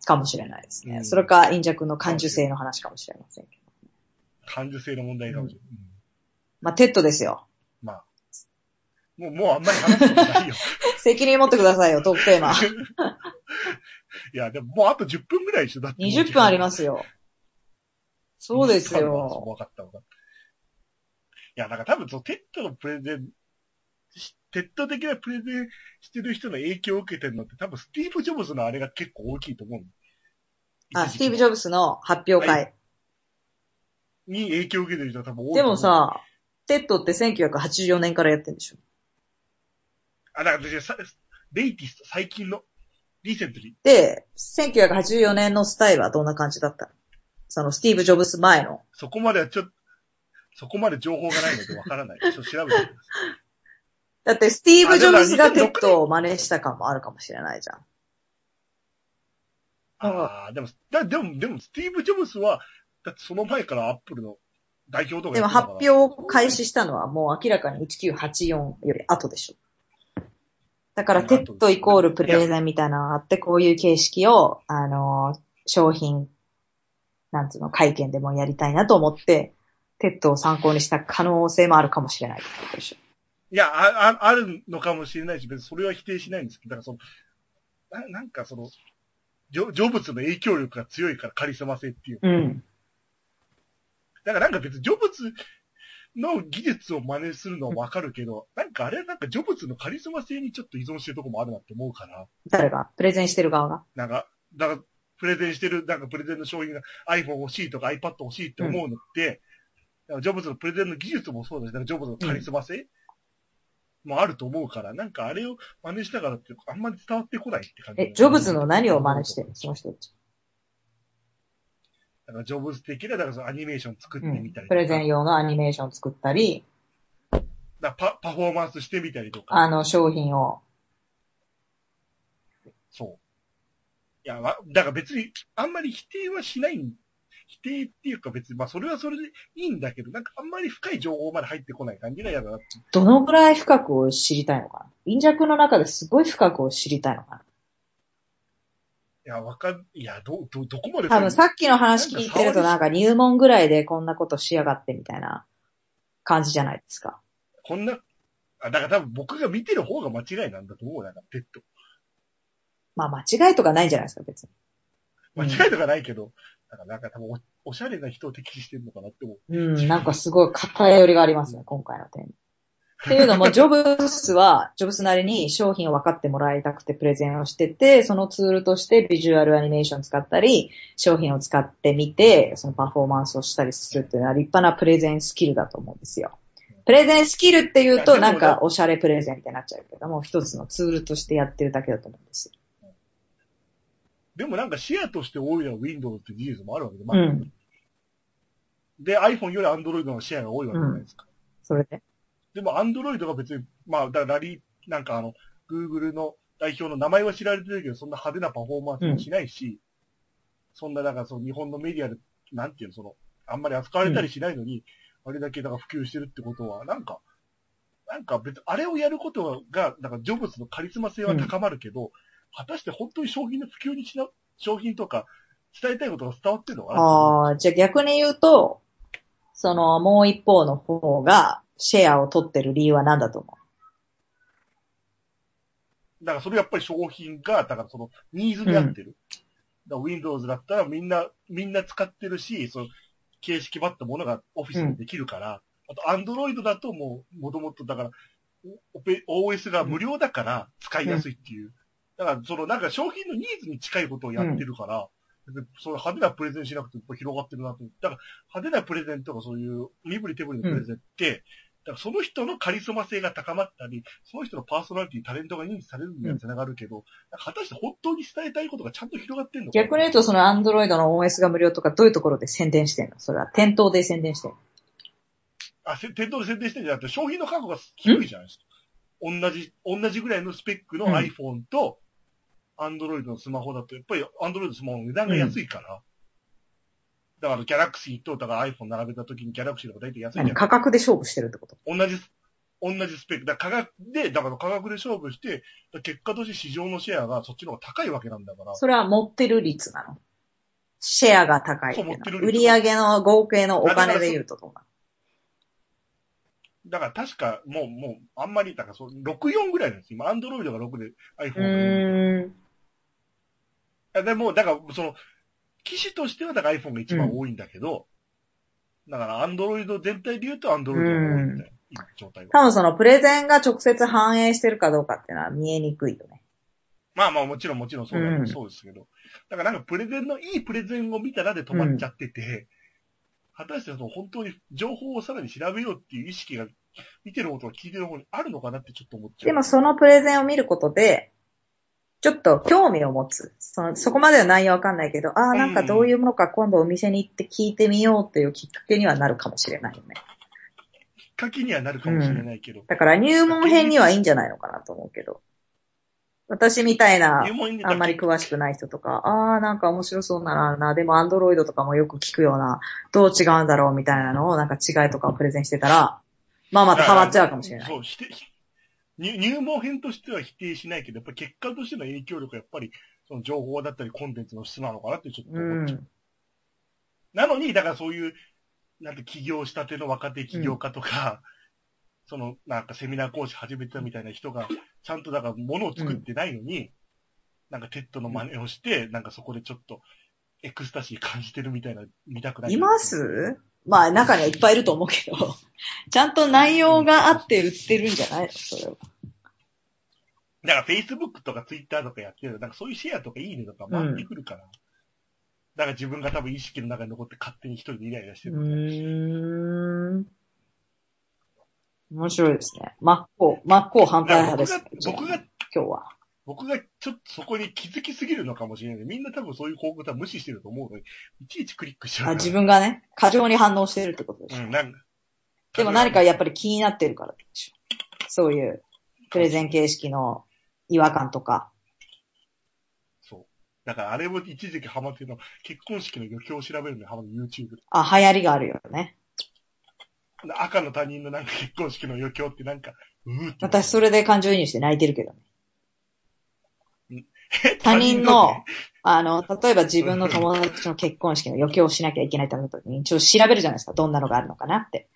かもしれないですね。うんそれか、インジャ君の感受性の話かもしれませんけど。感受性の問題かもしれない。うんまあ、 TEDですよ。まあ。もう、もうあんまり話すことないよ。責任持ってくださいよ、トークテーマ。いや、でももうあと10分ぐらいでしょだってもう20分ありますよ。そうですよ。わかったわかった。いや、なんか多分その TEDのプレゼン、 TED的なプレゼンしてる人の影響を受けてるのって多分スティーブ・ジョブズのあれが結構大きいと思うの。あ、スティーブ・ジョブズの発表会。に影響を受けてる人は多分多い。でも、さ、 TEDって1984年からやってんでしょ。あ、だから latest、最近の、 recently。で、1984年のスタイルはどんな感じだった？そのスティーブ・ジョブズ前の。そこまではちょっと、そこまで情報がないのでわからない。ちょっと調べてみます。だってスティーブ・ジョブズが TEDを真似した感もあるかもしれないじゃん。ああ、でも、だでも、でも、スティーブ・ジョブズは、だってその前からアップルの代表とかでも発表を開始したのはもう明らかに1984より後でしょ。だから TED イコールプレゼンみたいなのがあって、こういう形式を、あの、商品、なんつうの、会見でもやりたいなと思って、 TED を参考にした可能性もあるかもしれないってことでしょ。いや、あ、ああるのかもしれないし、別にそれは否定しないんですけど、だからその、ななんかその、ジョジョブズの影響力が強いからカリスマ性っていう。うん。だからなんか別にジョブズの技術を真似するのはわかるけど、なんかあれはなんかジョブズのカリスマ性にちょっと依存してるとこもあるなって思うから、誰が？プレゼンしてる側が？なんか、だから、プレゼンしてる、なんかプレゼンの商品が iPhone 欲しいとか iPad 欲しいって思うのって、だからジョブズのプレゼンの技術もそうだし、ジョブズのカリスマ性もあると思うから、なんかあれを真似しながらってあんまり伝わってこないって感じ。え、ジョブズの何を真似してるのその人たち。だからジョブズ的な、だからそのアニメーション作ってうんみたりとか、プレゼン用のアニメーション作ったり、だパパフォーマンスしてみたりとか。あの商品を。そう。いや、わだから別に、あんまり否定はしないん、否定っていうか別に、まあそれはそれでいいんだけど、なんかあんまり深い情報まで入ってこない感じが嫌だなって。どのぐらい深くを知りたいのかな？陰弱の中ですごい深くを知りたいのかな？いや、わかん、いや、ど、ど、どこまで多分さっきの話聞いてるとなんか入門ぐらいでこんなことしやがってみたいな感じじゃないですか。こんな、あ、だから多分僕が見てる方が間違いなんだと思う、なんか、ペット。まあ間違いとかないんじゃないですか、別に。間違いとかないけど、だからなんか多分お、おしゃれな人を敵視してるのかなって思う。うん、なんかすごい偏りがありますね、今回の点。っていうのも、ジョブスは、ジョブスなりに商品を分かってもらいたくてプレゼンをしてて、そのツールとしてビジュアルアニメーション使ったり、商品を使ってみて、そのパフォーマンスをしたりするっていうのは立派なプレゼンスキルだと思うんですよ。プレゼンスキルっていうと、なんかおしゃれプレゼンみたいになっちゃうけども、一つのツールとしてやってるだけだと思うんですよ。でもなんかシェアとして多いのは Windows って事実もあるわけで、まあうん。で、iPhone より Android のシェアが多いわけじゃないですか。それで？でも、アンドロイドが別に、まあ、だラリー、なんかあの、Google の代表の名前は知られてるけど、そんな派手なパフォーマンスもしないし、そんな、なんかその日本のメディアで、なんていうの、その、あんまり扱われたりしないのに、あれだけだから普及してるってことは、なんか、なんか別に、あれをやることが、なんかジョブズのカリスマ性は高まるけど、果たして本当に商品の普及にしな、商品とか伝えたいことが伝わってるのかな？ああ、じゃあ逆に言うと、そのもう一方の方がシェアを取ってる理由は何だと思だからそれやっぱり商品が、だからそのニーズに合ってる。だから Windows だったらみんな、みんな使ってるし、その形式ばったものがオフィスでできるから、あと Android だともう、もともとだから、OS が無料だから使いやすいっていう。だからそのなんか商品のニーズに近いことをやってるから、別にそういう派手なプレゼンしなくても広がってるなと思って。だから派手なプレゼンとかそういう身振り手振りのプレゼンって、だからその人のカリスマ性が高まったり、その人のパーソナリティ、タレントが認知されるには繋がるけど、なんか果たして本当に伝えたいことがちゃんと広がってんの逆に言うと、その Android の OS が無料とか、どういうところで宣伝してんの？それは店頭で宣伝してんの？あ、せ店頭で宣伝してんじゃなくて、商品の価格が低いじゃないですか。同じ、同じぐらいのスペックのうん iPhone と、Android のスマホだと、やっぱり Android のスマホの値段が安いから。だから、Galaxy と、だから iPhone 並べた時に Galaxy の方が大体安いじゃない何価格で勝負してるってこと？同じ、同じスペック。だから価格で、だから価格で勝負して、結果として市場のシェアがそっちの方が高いわけなんだから。それは持ってる率なの？シェアが高いそう持ってる率売上の合計のお金で言うとどうなの？だから確か、もう、もう、あんまり、だからそう、64ぐらいなんです。今、Android が6で iPhone うが4。ーん。あでも、だから、その、機種としては、だから iPhone が一番多いんだけど、だから、Android 全体で言うと Android が多いみたいな、今状態は。多分そのプレゼンが直接反映してるかどうかっていうのは見えにくいよね。まあまあ、もちろんもちろんそうだ、うんそうですけど。だからなんか、プレゼンの、いいプレゼンを見たらで止まっちゃってて、果たしてその本当に情報をさらに調べようっていう意識が、見てる方とか聞いてる方にあるのかなってちょっと思っちゃう。でもそのプレゼンを見ることで、ちょっと興味を持つ。そのそこまでは内容わかんないけど、ああ、なんかどういうものか今度お店に行って聞いてみようっていうきっかけにはなるかもしれないよね。きっかけにはなるかもしれないけど。だから入門編にはいいんじゃないのかなと思うけど。私みたいなあんまり詳しくない人とか、ああ、なんか面白そうなな、でもアンドロイドとかもよく聞くような、どう違うんだろうみたいなのを、なんか違いとかをプレゼンしてたら、まあまたハマっちゃうかもしれない。そう、否定、入入門編としては否定しないけど、やっぱり結果としての影響力はやっぱり、その情報だったりコンテンツの質なのかなってちょっとう思っちゃう。ん。なのに、だからそういう、なんて起業したての若手起業家とか、その、なんかセミナー講師始めたみたいな人が、ちゃんとだから物を作ってないのに、なんか TED の真似をして、なんかそこでちょっと、エクスタシー感じてるみたいな、見たくない。います？まあ中にはいっぱいいると思うけど、ちゃんと内容があって売ってるんじゃない？のそれは。だから Facebook とか Twitter とかやってるなんかそういうシェアとかいいねとか回ってくるから。だから自分が多分意識の中に残って勝手に一人でイライラしてうるみたいな。ーん。面白いですね。真っ向、真っ向反対派ですね。僕が、僕が、今日は。僕がちょっとそこに気づきすぎるのかもしれない。みんな多分そういう広告は無視してると思うのに、いちいちクリックしちゃうかあら。自分がね、過剰に反応してるってことでしょ。うん、なんか。でも何かやっぱり気になってるからでしょ。そういう、プレゼン形式の違和感とか。そう。だからあれも一時期ハマってるの、結婚式の余興を調べるのにハマる YouTube で。あ、流行りがあるよね。赤の他人のなんか結婚式の余興ってなんか、うーって。私それで感情移入して泣いてるけどね。他 他人の、あの、例えば自分の友達の結婚式の余興をしなきゃいけないと思った時に、一応調べるじゃないですか。どんなのがあるのかなって。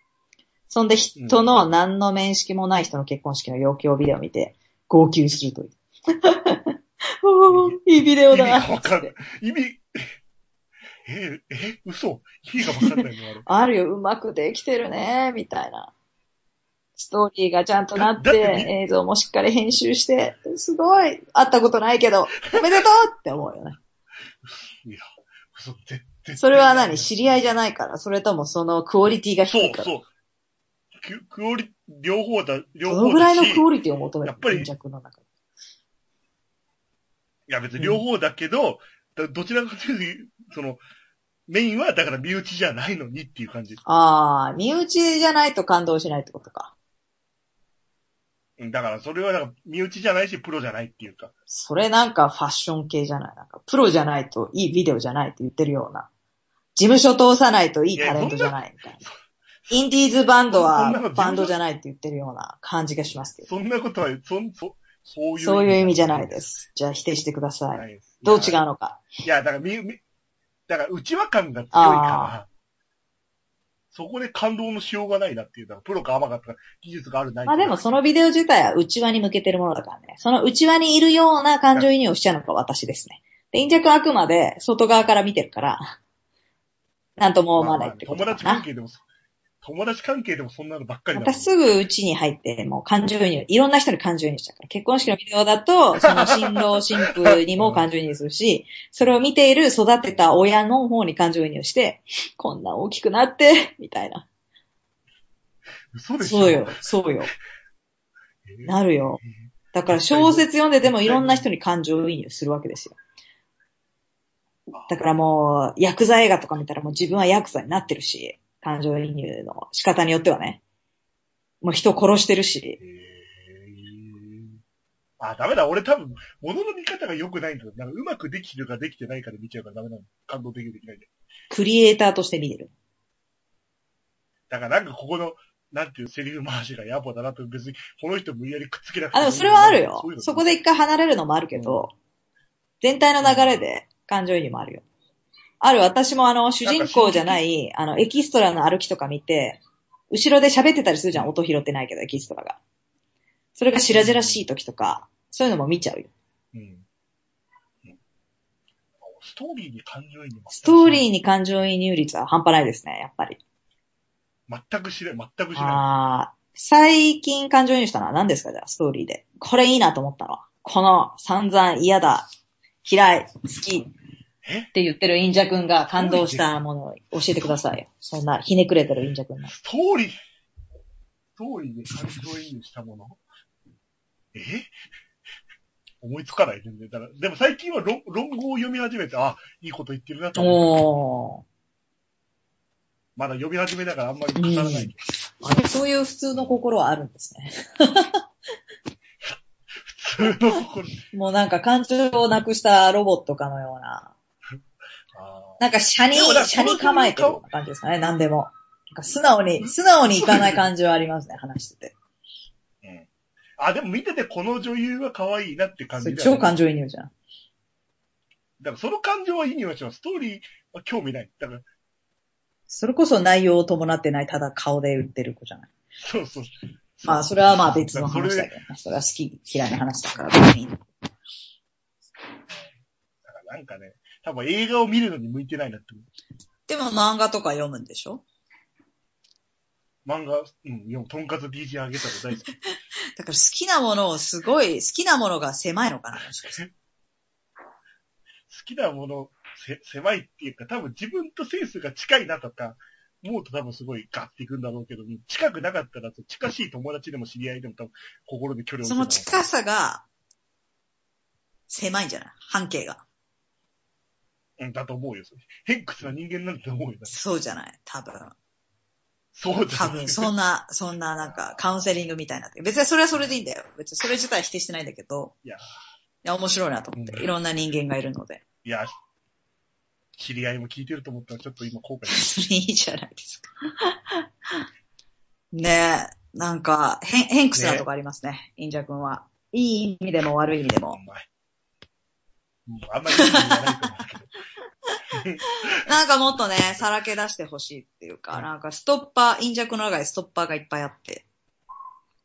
そんで人の何の面識もない人の結婚式の余興ビデオを見て、号泣するという。おーいいビデオだ意味がわかんない。意味、え、え、嘘意味がわかんないのあれ。あるよ、うまくできてるね、みたいな。ストーリーがちゃんとなってて、映像もしっかり編集して、すごい、会ったことないけど、おめでとうって思うよね。いや、嘘、絶対。それは何？知り合いじゃないからそれともそのクオリティが低そ、いうからそう。ククオリ、両方だ、両方だし。どのぐらいのクオリティを求めるやっぱり。いや別に両方だけど、だどちらかというと、その、メインはだから身内じゃないのにっていう感じ。ああ、身内じゃないと感動しないってことか。うんだからそれはだから身内じゃないし、プロじゃないっていうか。それなんかファッション系じゃないなんか、プロじゃないといいビデオじゃないって言ってるような。事務所通さないといいタレントじゃないみたいな。インディーズバンドそはバンドじゃないって言ってるような感じがしますけど。そんなことは、そん、そ、そういう。そういう意味じゃないで。す。じゃあ否定してくださ。ないいどう違うのか。いや、だからみ、み、だから内輪感が強いから、そこで感動のしようがないなっていう、だからプロか甘かったか技術があるない。まあでもそのビデオ自体は内輪に向けてるものだからね。その内輪にいるような感情移入をしちゃうのが私ですね。で、インジャクはあくまで外側から見てるから、なんとも思わないってこと友かな。達関係でもそ、友達関係でもそんなのばっかりだもん私すぐうちに入って、もう感情移入、いろんな人に感情移入しちゃうから。結婚式のビデオだと、その新郎新婦にも感情移入するし、それを見ている育てた親の方に感情移入して、こんな大きくなって、みたいな。嘘でしょそうよ、そうよ。えーなるよ。だから小説読んでてもいろんな人に感情移入するわけですよ。だからもう、ヤクザ映画とか見たらもう自分はヤクザになってるし、感情移入の仕方によってはね。もう人殺してるし。えーあ、ダメだ。俺多分、物の見方が良くないんだ。なんかうまくできてるかできてないかで見ちゃうからダメなの。感動できるできないんだよ。クリエイターとして見てる。だからなんかここの、なんていうセリフ回しが野暮だなと別に、この人無理やりくっつけなくてあ、でもそれはあるよそこで一回離れるのもあるけど、全体の流れで感情移入もあるよ。ある、私もあの、主人公じゃない、あの、エキストラの歩きとか見て、後ろで喋ってたりするじゃん、音拾ってないけど、エキストラが。それが白々しい時とか、そういうのも見ちゃうよ。うん。うんストーリーに感情移入ストーリーにに感情移入率は半端ないですね、やっぱり。全くしない、全くしない。あー最近感情移入したのは何ですかじゃあ、ストーリーで。これいいなと思ったのは。この散々嫌だ、嫌い、好きえって言ってるインジャ君が感動したものを教えてくださいよ。そんなひねくれてるインジャ君の。ストーリー、ストーリーで感情移入したものえ？思いつかない、全然。だから、でも最近は論論語を読み始めて、あ、いいこと言ってるなと思って。おまだ読み始めだからあんまり語らないけど。ー。そういう普通の心はあるんですね。普通の心。もうなんか感情をなくしたロボットかのような。あなんか車にでもだか、ら車に構えてる感じですかね、何でも。なんか素直に、素直にいかない感じはありますね、話してて。ーうんあ、でも見ててこの女優は可愛いなって感じだよね超感情移入じゃん。だからその感情はいいにはします。ストーリーは興味ない。だから、それこそ内容を伴ってない、ただ顔で売ってる子じゃない。そうそう。まあ、それはまあ別の話だだけどね。それは好き嫌いな話だから別に。からなんかね、多分映画を見るのに向いてないなって思う。でも漫画とか読むんでしょ？漫画、うん、読む、とんかつ DJ あげたの大好き。だから好きなものをすごい、好きなものが狭いのかな 好きなもの、せ、狭いっていうか、多分自分とセンスが近いなとか、思うと多分すごいガッていくんだろうけど、近くなかったら、近しい友達でも知り合いでも多分心で距離をその近さが狭いんじゃない？半径が。うん、だと思うよ。それ偏屈な人間なんだと思うよ。そうじゃない？多分。そうじゃん。多分、そんな、そんななんかカウンセリングみたいな。別にそれはそれでいいんだよ。別にそれ自体否定してないんだけど。いや、いや、面白いなと思って。うんいろんな人間がいるので。いや、知り合いも聞いてると思ったらちょっと今後悔それいいじゃないですか。ねえ、なんか、変、偏屈なとこありますね、インジャ君は。いい意味でも悪い意味でもお。前。うんあんまりいい意味ないと思うけど。なんかもっとね、さらけ出してほしいっていうか、なんかストッパー、インジャ君の中でストッパーがいっぱいあって。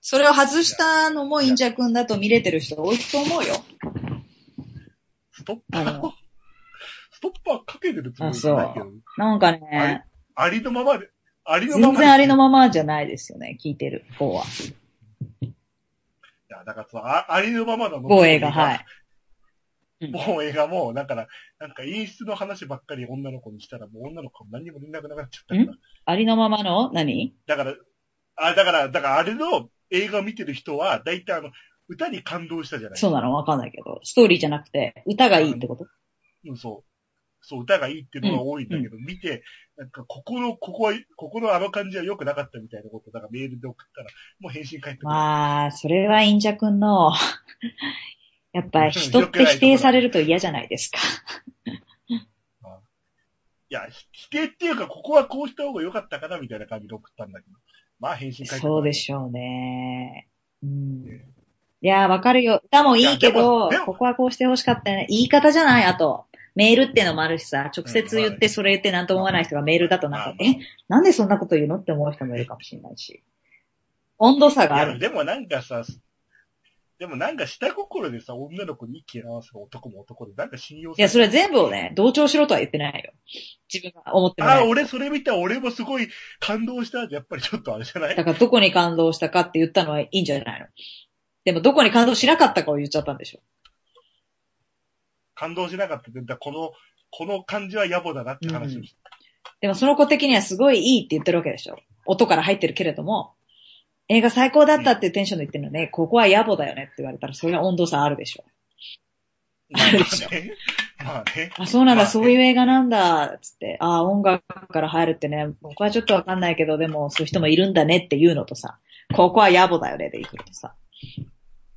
それを外したのもインジャ君だと見れてる人多いと思うよ。ストッパあーの、ストッパーかけてるつもりじゃないけど、なんかね、ありのままで、ありのままで。全然ありのままじゃないですよね、聞いてる方は。いや、だからそのあありのままの某映画、はい。某映画も、だから、なんか演出の話ばっかり女の子にしたら、もう女の子も何にも連絡なくなっちゃったから。ありのままの？何？だから、あ、だから、だからあれの映画を見てる人は、大体あの、歌に感動したじゃない。そうなの？わかんないけど。ストーリーじゃなくて、歌がいいってこと？うん、そう。そう、歌がいいっていうのが多いんだけど、見て、なんか、ここの、ここは、ここのあの感じは良くなかったみたいなこと、だからメールで送ったら、もう返信返ってくる。まあ、それはインジャ君の、やっぱ人って否定されると嫌じゃないですか。いや、ひ否定っていうか、ここはこうした方が良かったかな、みたいな感じで送ったんだけど。まあ、返信返ってそうでょしょうね。うん。いや、わかるよ。歌もいいけどここはこうして欲しかったね。言い方じゃないあと。メールってのもあるしさ、直接言ってそれ言ってなんとも思わない人がメールだとなんか、まあえ、なんでそんなこと言うの？って思う人もいるかもしれないし。温度差がある。でもなんかさ、でもなんか下心でさ、女の子に意見合わせる男も男で、なんか信用いや、それ全部をね、同調しろとは言ってないよ。自分が思ってない。ああ、俺それ見た俺もすごい感動した。やっぱりちょっとあれじゃない？だからどこに感動したかって言ったのはいいんじゃないの？でもどこに感動しなかったかを言っちゃったんでしょ。感動しなかったってこの、この感じは野暮だなって話をした。でもその子的にはすごいいいって言ってるわけでしょ。音から入ってるけれども、映画最高だったっていうテンションで言ってるのね、ここは野暮だよねって言われたら、それは温度差あるでしょ。まああるでしょね。まあね。あ、そうなんだ、まあねそういう映画なんだ、つって。あ、音楽から入るってね、僕はちょっとわかんないけど、でもそういう人もいるんだねっていうのとさ、ここは野暮だよねで行くのとさ。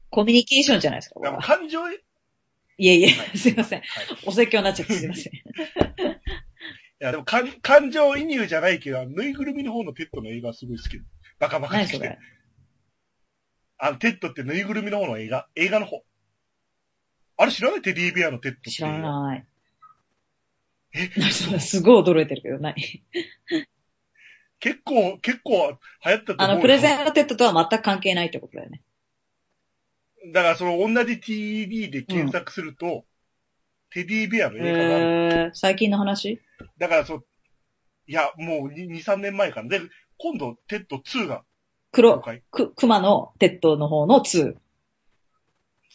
コミュニケーションじゃないですか、こでもれは。感情、はいいえいえ、はいすいません。お説教になっちゃってすいません。いや、でも感感情移入じゃないけど、ぬいぐるみの方のテッドの映画はすごい好き。バカバカしくて。あの、テッドってぬいぐるみの方の映画？映画の方。あれ知らない？テディベアのテッドって知らない。え、すごい驚いてるけど、何結構、結構流行ったと思うよ。あの、プレゼントテッドとは全く関係ないってことだよね。だからその同じ TV で検索すると、テディベアの映画がある。へー、最近の話？だからそう、いや、もう2、3年前から。で、今度、テッド2が公黒、開。く、熊のテッドの方の2。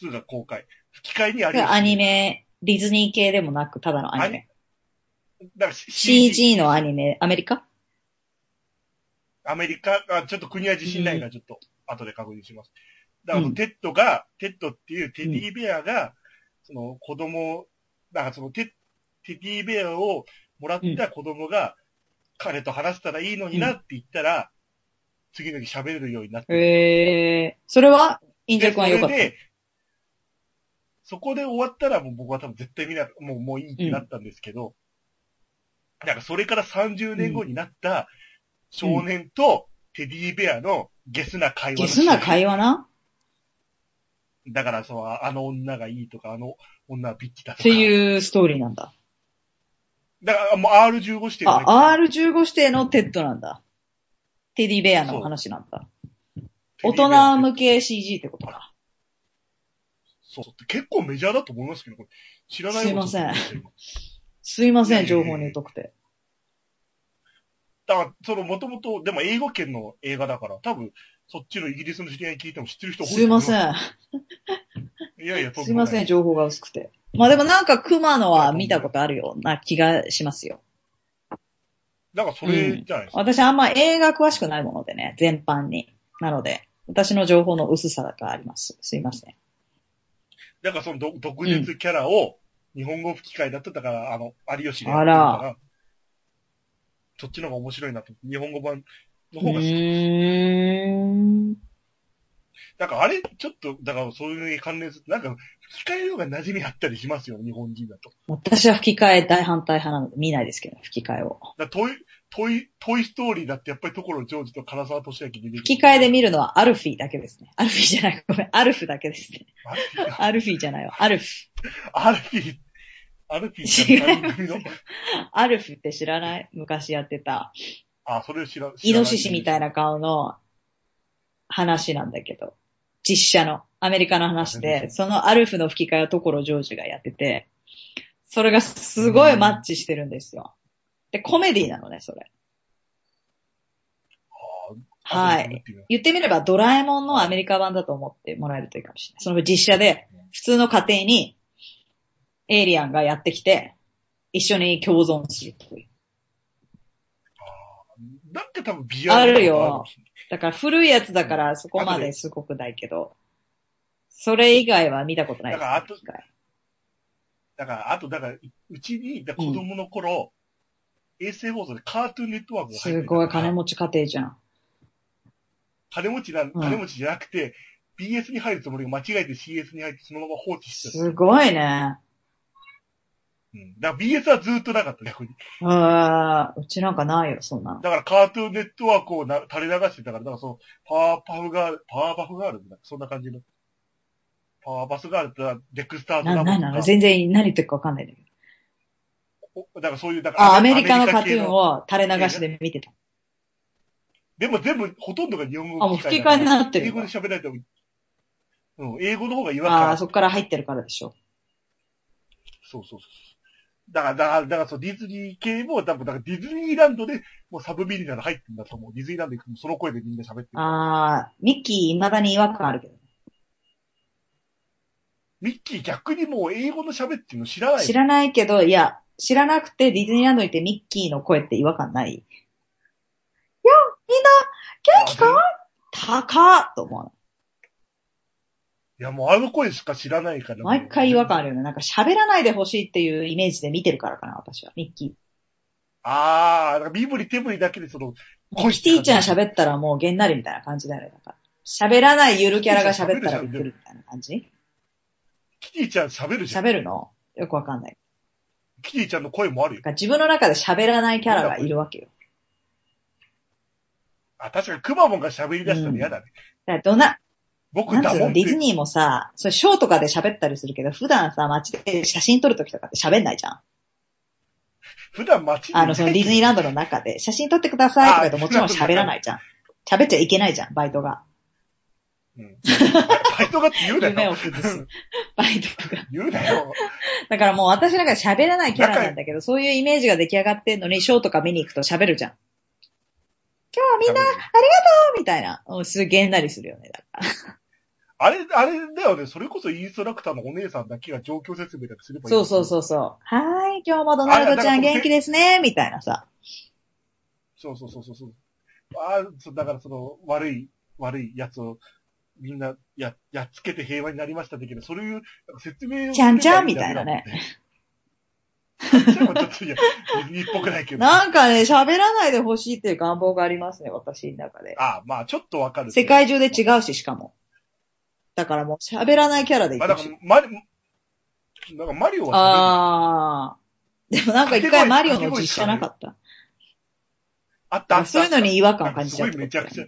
2が公開。吹き替えにありアニメ、ディズニー系でもなく、ただのアニメ。だから CG のアニメ、アメリカ？アメリカ、あちょっと国は自信ないから、ちょっと後で確認します。だから、うんテッドが、テッドっていうテディベアが、その子供、だからそのテテディベアをもらった子供が、彼と話したらいいのになって言ったら、次の日喋れるようになって。へー、それは、インジャ君は良かっそれで、そこで終わったらもう僕は多分絶対見な、もう、もういいってなったんですけど、だからそれから30年後になった少年とテディベアのゲスな会話のゲスな会話な？だからそう、あの女がいいとか、あの女はビッチだとか。っていうストーリーなんだ。だからもう R15 指定のねあ、R15 指定のテッドなんだ。テディベアの話なんだ。大人向け CG ってことか。そうそう。結構メジャーだと思いますけど、これ知らないすいませんん。すいません、情報に疎くて。だから、その、もともと、でも英語圏の映画だから、多分、そっちのイギリスの知り合いに聞いても知ってる人多いすいません。ん。いやいや、すいません。情報が薄くて。まあでもなんか熊のは見たことあるような気がしますよ。だからそれじゃないですか。私あんま映画詳しくないものでね、全般に。なので、私の情報の薄さがあります。すいません。だからその毒毒舌キャラを日本語吹き替えだっただから、あの、有吉でやあってるからら。そっちの方が面白いなと。日本語版のう方が好き。ーん。だからあれ、ちょっと、だからそういう関連すると、なんか吹き替えの方が馴染みあったりしますよ、日本人だと。私は吹き替え大反対派なので見ないですけど、吹き替えを。だトイ、トイ、トイストーリーだってやっぱり所ジョージと唐沢寿明出てくる。吹き替えで見るのはアルフィーだけですね。アルフィーじゃない。ごめん。アルフだけですね。アルフィーじゃないわ。アルフ。アルフィー、アルフィーちゃん番組の、アルフって知らない？昔やってた。あ、それを知ら、イノシシみたいな。な顔の話なんだけど、実写の、アメリカの話で、そのアルフの吹き替えを所ジョージがやってて、それがすごいマッチしてるんですよ。で、コメディなのね、それ。はい。言ってみればドラえもんのアメリカ版だと思ってもらえるといいかもしれない。その実写で、普通の家庭にエイリアンがやってきて、一緒に共存するという。なんか多分ビジュアルあるよ。だから古いやつだからそこまですごくないけど、それ以外は見たことない。だからあとだから、あと、だから、うちに、子供の頃、衛星放送でカートゥーンネットワークが入ってすごい金持ち家庭じゃん。金持ちな、ん金持ちじゃなくて、BS に入るつもりが間違えて CS に入ってそのまま放置してた。すごいね。うん。だから BS はずっとなかった、逆に。あーうちなんかないよ、そんなの。だからカートゥーンネットワークをな垂れ流してたから、だからその、パワーパフガール、パワーパフガールそんな感じの。パワーパスガールってデクスターズな、ななの全然何言ってるかわかんないんだけど。おだからそういう、だからあ、アメリカのカトゥ系ーンを垂れ流しで見てた。でも全部、ほとんどが日本語あもう吹き替えになってる英語で喋られても。うん、英語の方が違和ああ、感。そっから入ってるからでしょ。そうそうそう。だから、だから、だからそう、ディズニー系も多分、だからディズニーランドでもうサブミリナル入ってるんだと思う。ディズニーランド行くとその声でみんな喋ってる。ああ、ミッキー未だに違和感あるけど。ミッキー逆にもう英語の喋ってるの知らない。知らないけど、いや、知らなくてディズニーランドに行ってミッキーの声って違和感ない。いや、みんな、元気か？高っと思う。いや、もうあの声しか知らないから。毎回違和感あるよね。なんか喋らないでほしいっていうイメージで見てるからかな、私は。ミッキあー、なんか身振り手振りだけでその、ー。キティちゃん喋ったらもうげんなりみたいな感じだよね。だから喋らないゆるキャラが喋ったらびっくりみたいな感じ？キティちゃん喋るじゃん。喋るの？よくわかんない。キティちゃんの声もあるよ自分の中で喋らないキャラがいるわけよ。あ、確かにクマモンが喋り出したら嫌だね。だからどな、僕だもディズニーもさ、それショーとかで喋ったりするけど、普段さ、街で写真撮るときとかって喋んないじゃん。普段街であの、そのディズニーランドの中で、写真撮ってくださいとか言うともちろん喋らないじゃん。喋っちゃいけないじゃん、バイトが。うん。バイトがって言うな 夢をよ。崩す。バイトが。言うなよ。だからもう私なんか喋らないキャラなんだけど、そういうイメージが出来上がってんのに、ショーとか見に行くと喋るじゃん。今日はみんな、ありがとうみたいな。うんすげえんなりするよね。だからあれ、あれだよね。それこそインストラクターのお姉さんだけが状況説明だけすればいい。そうそうそうそう。はーい、今日もドナルドちゃん元気ですね、みたいなさ。そうそうそうそうそう。ああ、そうだからその、悪い、悪いやつを、みんな、や、やっつけて平和になりました的な、そういう、説明をちゃんちゃんみたいなね。ちゃんちゃんはちょっと、いや、くないけど。なんかね、喋らないでほしいっていう願望がありますね、私の中で。ああ、まあ、ちょっとわかる。世界中で違うし、しかも。だからもう喋らないキャラでいまあ、だから。、マリ、なんかマリオはあー。でもなんか一回マリオの実写なかった。あったあった。そういうのに違和感感じちゃうすごいめちゃくちゃ。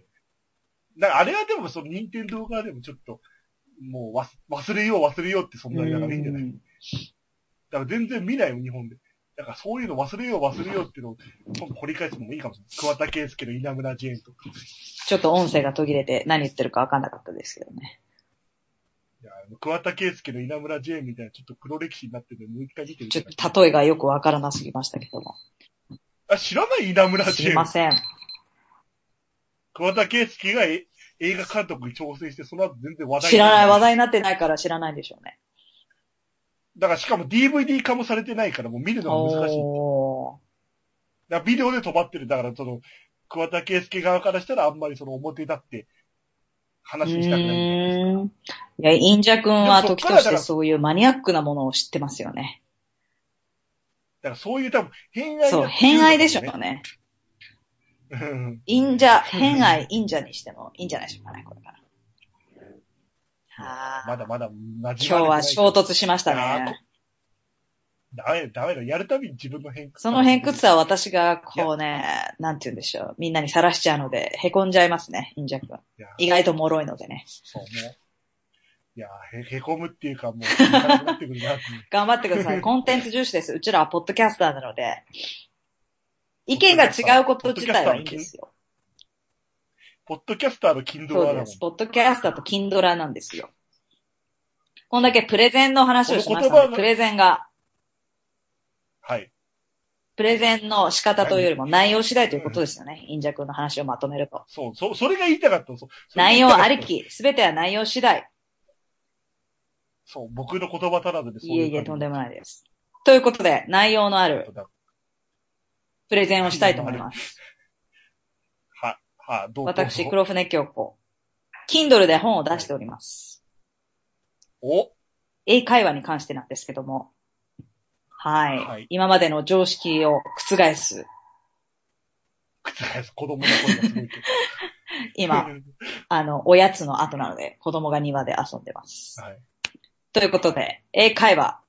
だからあれはでもその任天堂側でもちょっと、もう忘れよう忘れようってそんなにだからいいんじゃない？うんだから全然見ないよ、日本で。だからそういうの忘れよう忘れようっていうのを、今度掘り返すのもいいかもしれない。桑田佳祐の稲村ジェーンとか。ちょっと音声が途切れて何言ってるか分かんなかったですけどね。いや、桑田佳祐の稲村ジェーンみたいなちょっと黒歴史になってるんで、もう一回見てみちょっと例えがよく分からなすぎましたけども。あ、知らない稲村すジェーン。いません。桑田佳祐がえ映画監督に挑戦して、その後全然話題知らない、話題。題になってないから知らないんでしょうね。だからしかも DVD 化もされてないからもう見るのが難しい。だビデオで止まってる。だからその、桑田佳祐側からしたらあんまりその表立って話にしたくない。うーん。いや、インジャ君は時としてそういうマニアックなものを知ってますよね。だからそういう多分、偏愛がそう、偏愛でしょうね。うん。インジャ、偏愛、インジャにしてもいいんじゃないでしょうかね、これから。はあ。まだまだ今日は衝突しましたね。ダメ、ダメだ。やるたびに自分の偏屈。その偏屈さは私がこうね、なんて言うんでしょう。みんなにさらしちゃうので、凹んじゃいますね、インジャ君。いや、意外と脆いのでね。そう、もう。いや、へ、へこむっていうか、もう、いかなくなってく。頑張ってください。コンテンツ重視です。うちらはポッドキャスターなので、意見が違うこと自体はいいんですよ。ポッドキャスターのキンドラそうです。。ポッドキャスターとキンドラなんですよ。こんだけプレゼンの話をしましたので、プレゼンが、はい。プレゼンの仕方というよりも内容次第ということですよね。インジャ君の話をまとめると。そう、そう、それが言いたかったの。そ内容あり。き、すべては内容次第。そう、僕の言葉足らずでそういえいえ、とんでももないです。ということで、内容のあるは、プレゼンをしたいと思います。は、どうぞ。私、黒船京子。Kindle で本を出しております。お英会話に関してなんですけども。はい。はい今までの常識を覆す。覆す子供の声がすご。今、あの、おやつの後なので、子供が庭で遊んでます。はい。ということで、英会話、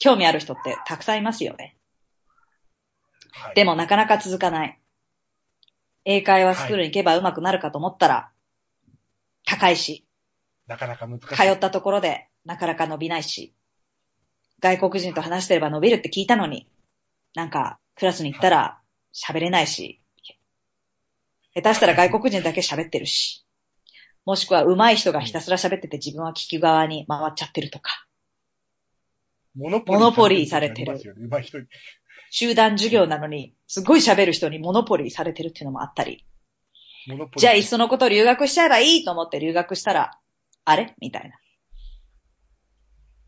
興味ある人ってたくさんいますよね。はい。でもなかなか続かない。英会話スクールに行けば上手くなるかと思ったら、高いし、なかなか難しい。通ったところでなかなか伸びないし、外国人と話してれば伸びるって聞いたのに、なんかクラスに行ったら喋れないし、下手したら外国人だけ喋ってるし、もしくは上手い人がひたすら喋ってて自分は聞き側に回っちゃってるとか、モノモノポリーされてる。集団授業なのに、すごい喋る人にモノポリーされてるっていうのもあったり、じゃあいっそのこと留学しちゃえばいいと思って留学したら、あれ？みたいな。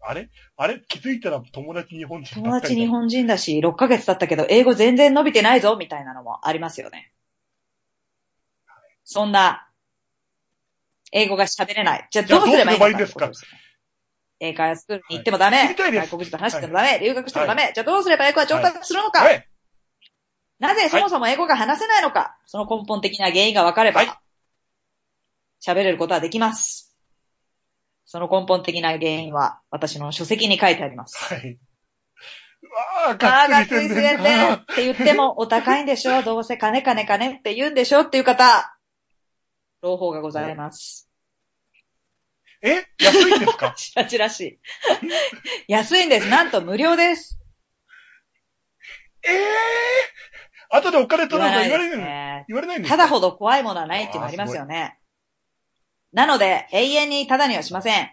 あれ？あれ？気づいたら友達日本人友達日本人だし、6ヶ月経ったけど、英語全然伸びてないぞ、みたいなのもありますよね。そんな、英語が喋れない。じゃあどうすればいいですか？英会話スクールに行ってもダメ。はい外国人と話してもダメ。留学してもダメ。じゃあどうすれば英語が上達するのか、はい。なぜそもそも英語が話せないのか、その根本的な原因が分かればはい、喋、れることはできます。その根本的な原因は、私の書籍に書いてあります。はい。うわぁ、ああ、ががっっつり宣つり宣伝だ伝って言ってもお高いんでしょどうせ金金金って言うんでしょっていう方、朗報がございます。え？安いんですか？チラチラしい。安いんです。なんと無料です。ええー、後でお金取るの言われないのね。言われないんですか？ただほど怖いものはないっていうのもありますよね。なので、永遠にただにはしません。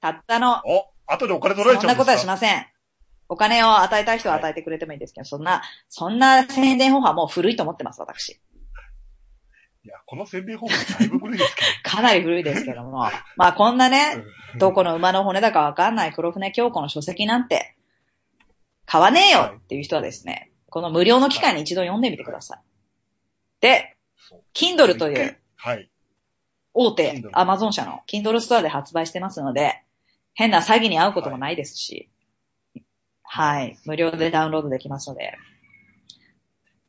たったの、お、後でお金取られちゃうんそんなことはしません。お金を与えたい人は与えてくれてもいいんですけど、そんな、そんな宣伝方法はもう古いと思ってます、私。いや、この宣伝方法だいぶ古いですけ かなり古いですけども。まあこんなね、ど。どこの馬の骨だかわかんない黒船京子の書籍なんて、買わねえよっていう人はですね、この無料の機会に一度読んでみてください。で、そう Kindle というはい。大手 Kindle Amazon 社の Kindle ストアで発売してますので、変な詐欺に遭うこともないですし、はい、無料でダウンロードできますので、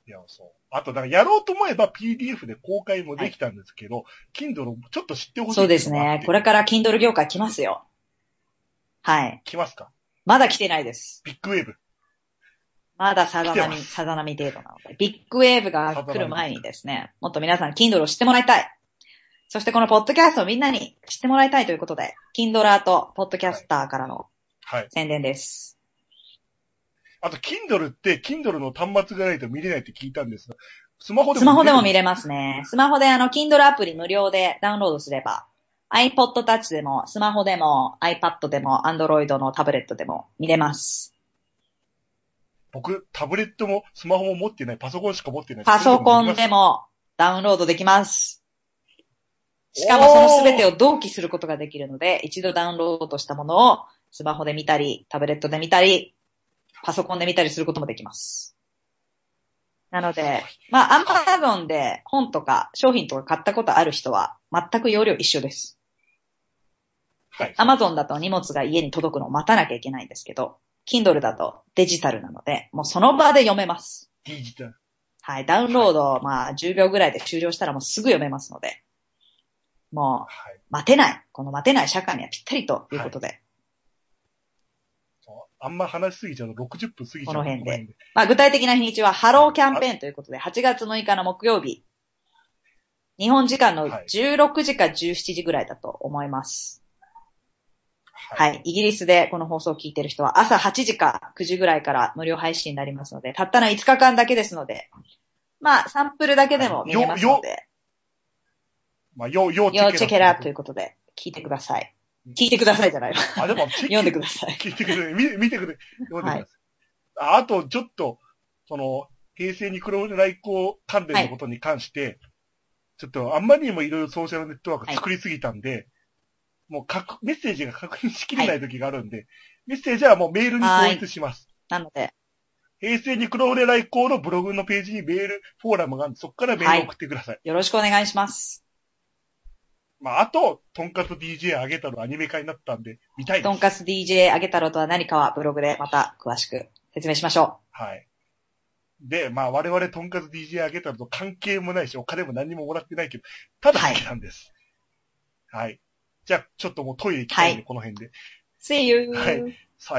いや、そう。あと、だからやろうと思えば PDF で公開もできたんですけど、Kindle ちょっと知ってほしいそうですね。これ。れから Kindle 業界来ますよ。はい。来ますか？まだ来てないです。ビッグウェーブ。まださざ波、さざ波程度なので、ビッグウェーブが来る前にですね、もっと皆さん Kindle を知ってもらいたい。そしてこのポッドキャストをみんなに知ってもらいたいということで、Kindler とポッドキャスターからのはい。宣伝です。あと、Kindle って、Kindle の端末がないと見れないって聞いたんですが、スマホでもスマホでも見れれますね。スマホであの Kindle アプリ無料でダウンロードすれば、iPod Touch でも、スマホでも、iPad でも、Android のタブレットでも見れます。僕、タブレットもスマホも持ってない、パソコンしか持ってない。パソコンでもダウンロードできます。しかもそのすべてを同期することができるので、一度ダウンロードしたものをスマホで見たり、タブレットで見たり、パソコンで見たりすることもできます。なので、まあ、Amazon で本とか商品とか買ったことある人は全く容量一緒です。はい。Amazon だと荷物が家に届くのを待たなきゃいけないんですけど、Kindle だとデジタルなので、もうその場で読めます。デジタル。はい、ダウンロード、まあ、10秒ぐらいで終了したらもうすぐ読めますので、もう、はい。待てない。この待てない社会にはぴったりということで、そうあんま話しすぎちゃうと60分過ぎちゃう。この辺で。まあ、具体的な日にちはハローキャンペーンということで、8月6日の木曜日、日本時間のはい16時か17時ぐらいだと思います。は。はいい。イギリスでこの放送を聞いてる人は朝8時か9時ぐらいから無料配信になりますので、たったの5日間だけですので、まあ、サンプルだけでも見れますので、まあ、要、要要チェケラというう。ことで、聞いてください。聞いてくださいじゃないわ。あ、でも、読んでください。聞いてくれ、見見てくれ、読んでください。ああと、ちょっと、その、平成に黒来航関連のことに関して、ちょっとあんまりにもいろいろソーシャルネットワーク作りすぎたんで、もうかくメッセージが確認しきれない時があるんで、メッセージはもうメールに統一します。なので、平成に黒船来航のブログのページにメール、フォーラムがあるんで、そこからメールを送ってください。よろしくお願いします。まあ、あと、とんかつ DJ あげたのアニメ化になったんで、見たいです。とんかつ DJ あげ太郎とは何かはブログでまた詳しく説明しましょはい。で、まあ我々とんかつ DJ あげたのと関係もないし、お金も何ももらってないけど、ただ好きなんです。はい。じゃあ、ちょっともうトイレ行きたいんで、はいこの辺で。う。See you! はい